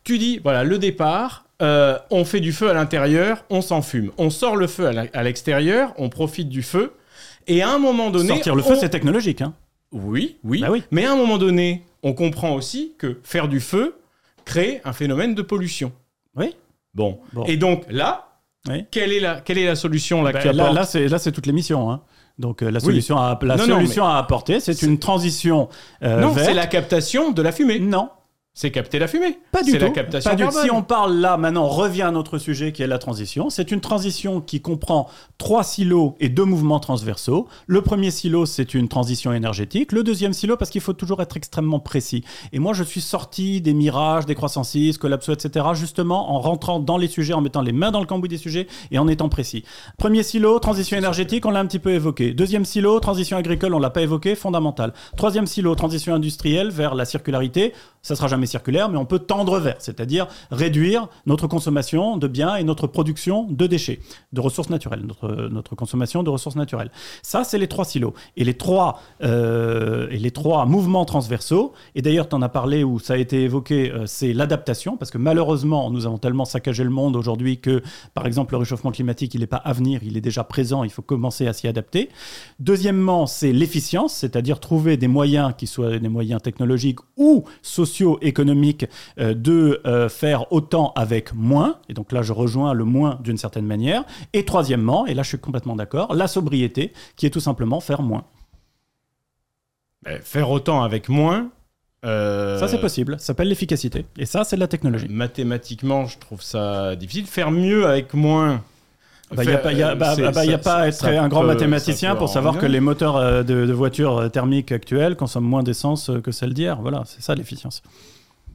tu dis, voilà, le départ, euh, on fait du feu à l'intérieur, on s'en fume. On sort le feu à l'extérieur, on profite du feu. Et à un moment donné.
Sortir le feu,
on-
c'est technologique. Hein.
Oui, oui.
Bah oui.
Mais à un moment donné, on comprend aussi que faire du feu crée un phénomène de pollution.
Oui.
Bon.
Bon.
Et donc là,
Oui.
quelle, est la, quelle est la solution là, que tu
là, c'est là, c'est toute l'émission. Hein. Donc euh, la
Oui.
solution, à, la
Non, non,
solution à apporter, c'est une transition euh,
Non, c'est la captation de la fumée.
Non,
C'est capter la fumée.
Pas du
C'est
tout.
la captation
Pas du-
carbone.
Si on parle là, maintenant, on revient à notre sujet qui est la transition. C'est une transition qui comprend trois silos et deux mouvements transversaux. Le premier silo, c'est une transition énergétique. Le deuxième silo, parce qu'il faut toujours être extrêmement précis. Et moi, je suis sorti des mirages, des croissance 6, collapso, etc., justement en rentrant dans les sujets, en mettant les mains dans le cambouis des sujets et en étant précis. Premier silo, transition énergétique, on l'a un petit peu évoqué. Deuxième silo, transition agricole, on l'a pas évoqué, fondamental. Troisième silo, transition industrielle vers la circularité. Ça sera jamais circulaire, mais on peut tendre vers, c'est-à-dire réduire notre consommation de biens et notre production de déchets, de ressources naturelles, notre, notre consommation de ressources naturelles. Ça, c'est les trois silos. Et les trois, euh, et les trois mouvements transversaux, et d'ailleurs, tu en as parlé où ça a été évoqué, euh, c'est l'adaptation, parce que malheureusement, nous avons tellement saccagé le monde aujourd'hui que, par exemple, le réchauffement climatique, il n'est pas à venir, il est déjà présent, il faut commencer à s'y adapter. Deuxièmement, c'est l'efficience, c'est-à-dire trouver des moyens qui soient des moyens technologiques ou socio-économiques euh, de euh, faire autant avec moins. Et donc là, je rejoins le moins d'une certaine manière. Et troisièmement, et là je suis complètement d'accord, la sobriété, qui est tout simplement faire moins.
Euh, Faire autant avec moins. euh,
Ça, c'est possible. Ça s'appelle l'efficacité. Et ça, c'est de la technologie.
Mathématiquement, je trouve ça difficile. Faire mieux avec moins.
Il n'y a pas, y a,
Faire-
bah, bah, bah, y a
ça-
pas à être un grand
peut-
mathématicien pour savoir que les moteurs euh, de, de voitures euh, thermiques actuelles consomment moins d'essence euh, que celles d'hier. Voilà, c'est ça l'efficience.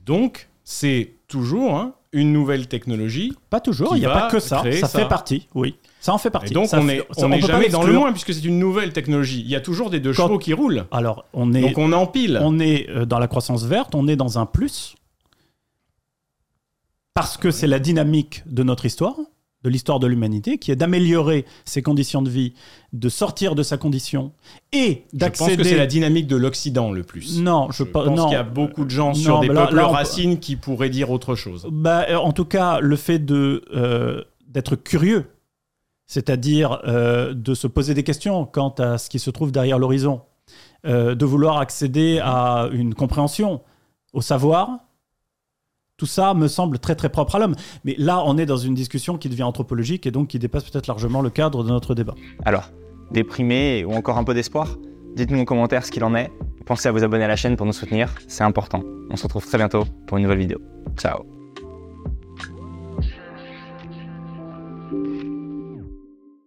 Donc, c'est toujours hein, une nouvelle technologie.
Pas toujours, il n'y a pas que ça. Ça,
ça.
fait partie, oui. Ça en fait
Et
partie.
donc,
Ça
on
fait-
est,
ça-
on est
peut pas
jamais dans le moins puisque c'est une nouvelle technologie. Il y a toujours des deux
Quand-
chevaux qui roulent.
Alors, on est,
Donc, on empile.
on est euh, dans la croissance verte, on est dans un plus. Parce que c'est la dynamique de notre histoire, de l'histoire de l'humanité, qui est d'améliorer ses conditions de vie, de sortir de sa condition et
Je pense que c'est
d'accéder.
la dynamique de l'Occident le plus.
Non, je,
pense qu'il y a beaucoup de gens
Non,
sur des
là-
peuples
là, on peut-
racines qui pourraient dire autre chose.
Bah, euh, en tout cas, le fait de euh, d'être curieux, c'est-à-dire euh, de se poser des questions quant à ce qui se trouve derrière l'horizon, euh, de vouloir accéder à une compréhension, au savoir, tout ça me semble très très propre à l'homme. Mais là, on est dans une discussion qui devient anthropologique et donc qui dépasse peut-être largement le cadre de notre débat.
Alors, déprimé ou encore un peu d'espoir Dites-nous en commentaire ce qu'il en est. Pensez à vous abonner à la chaîne pour nous soutenir, c'est important. On se retrouve très bientôt pour une nouvelle vidéo. Ciao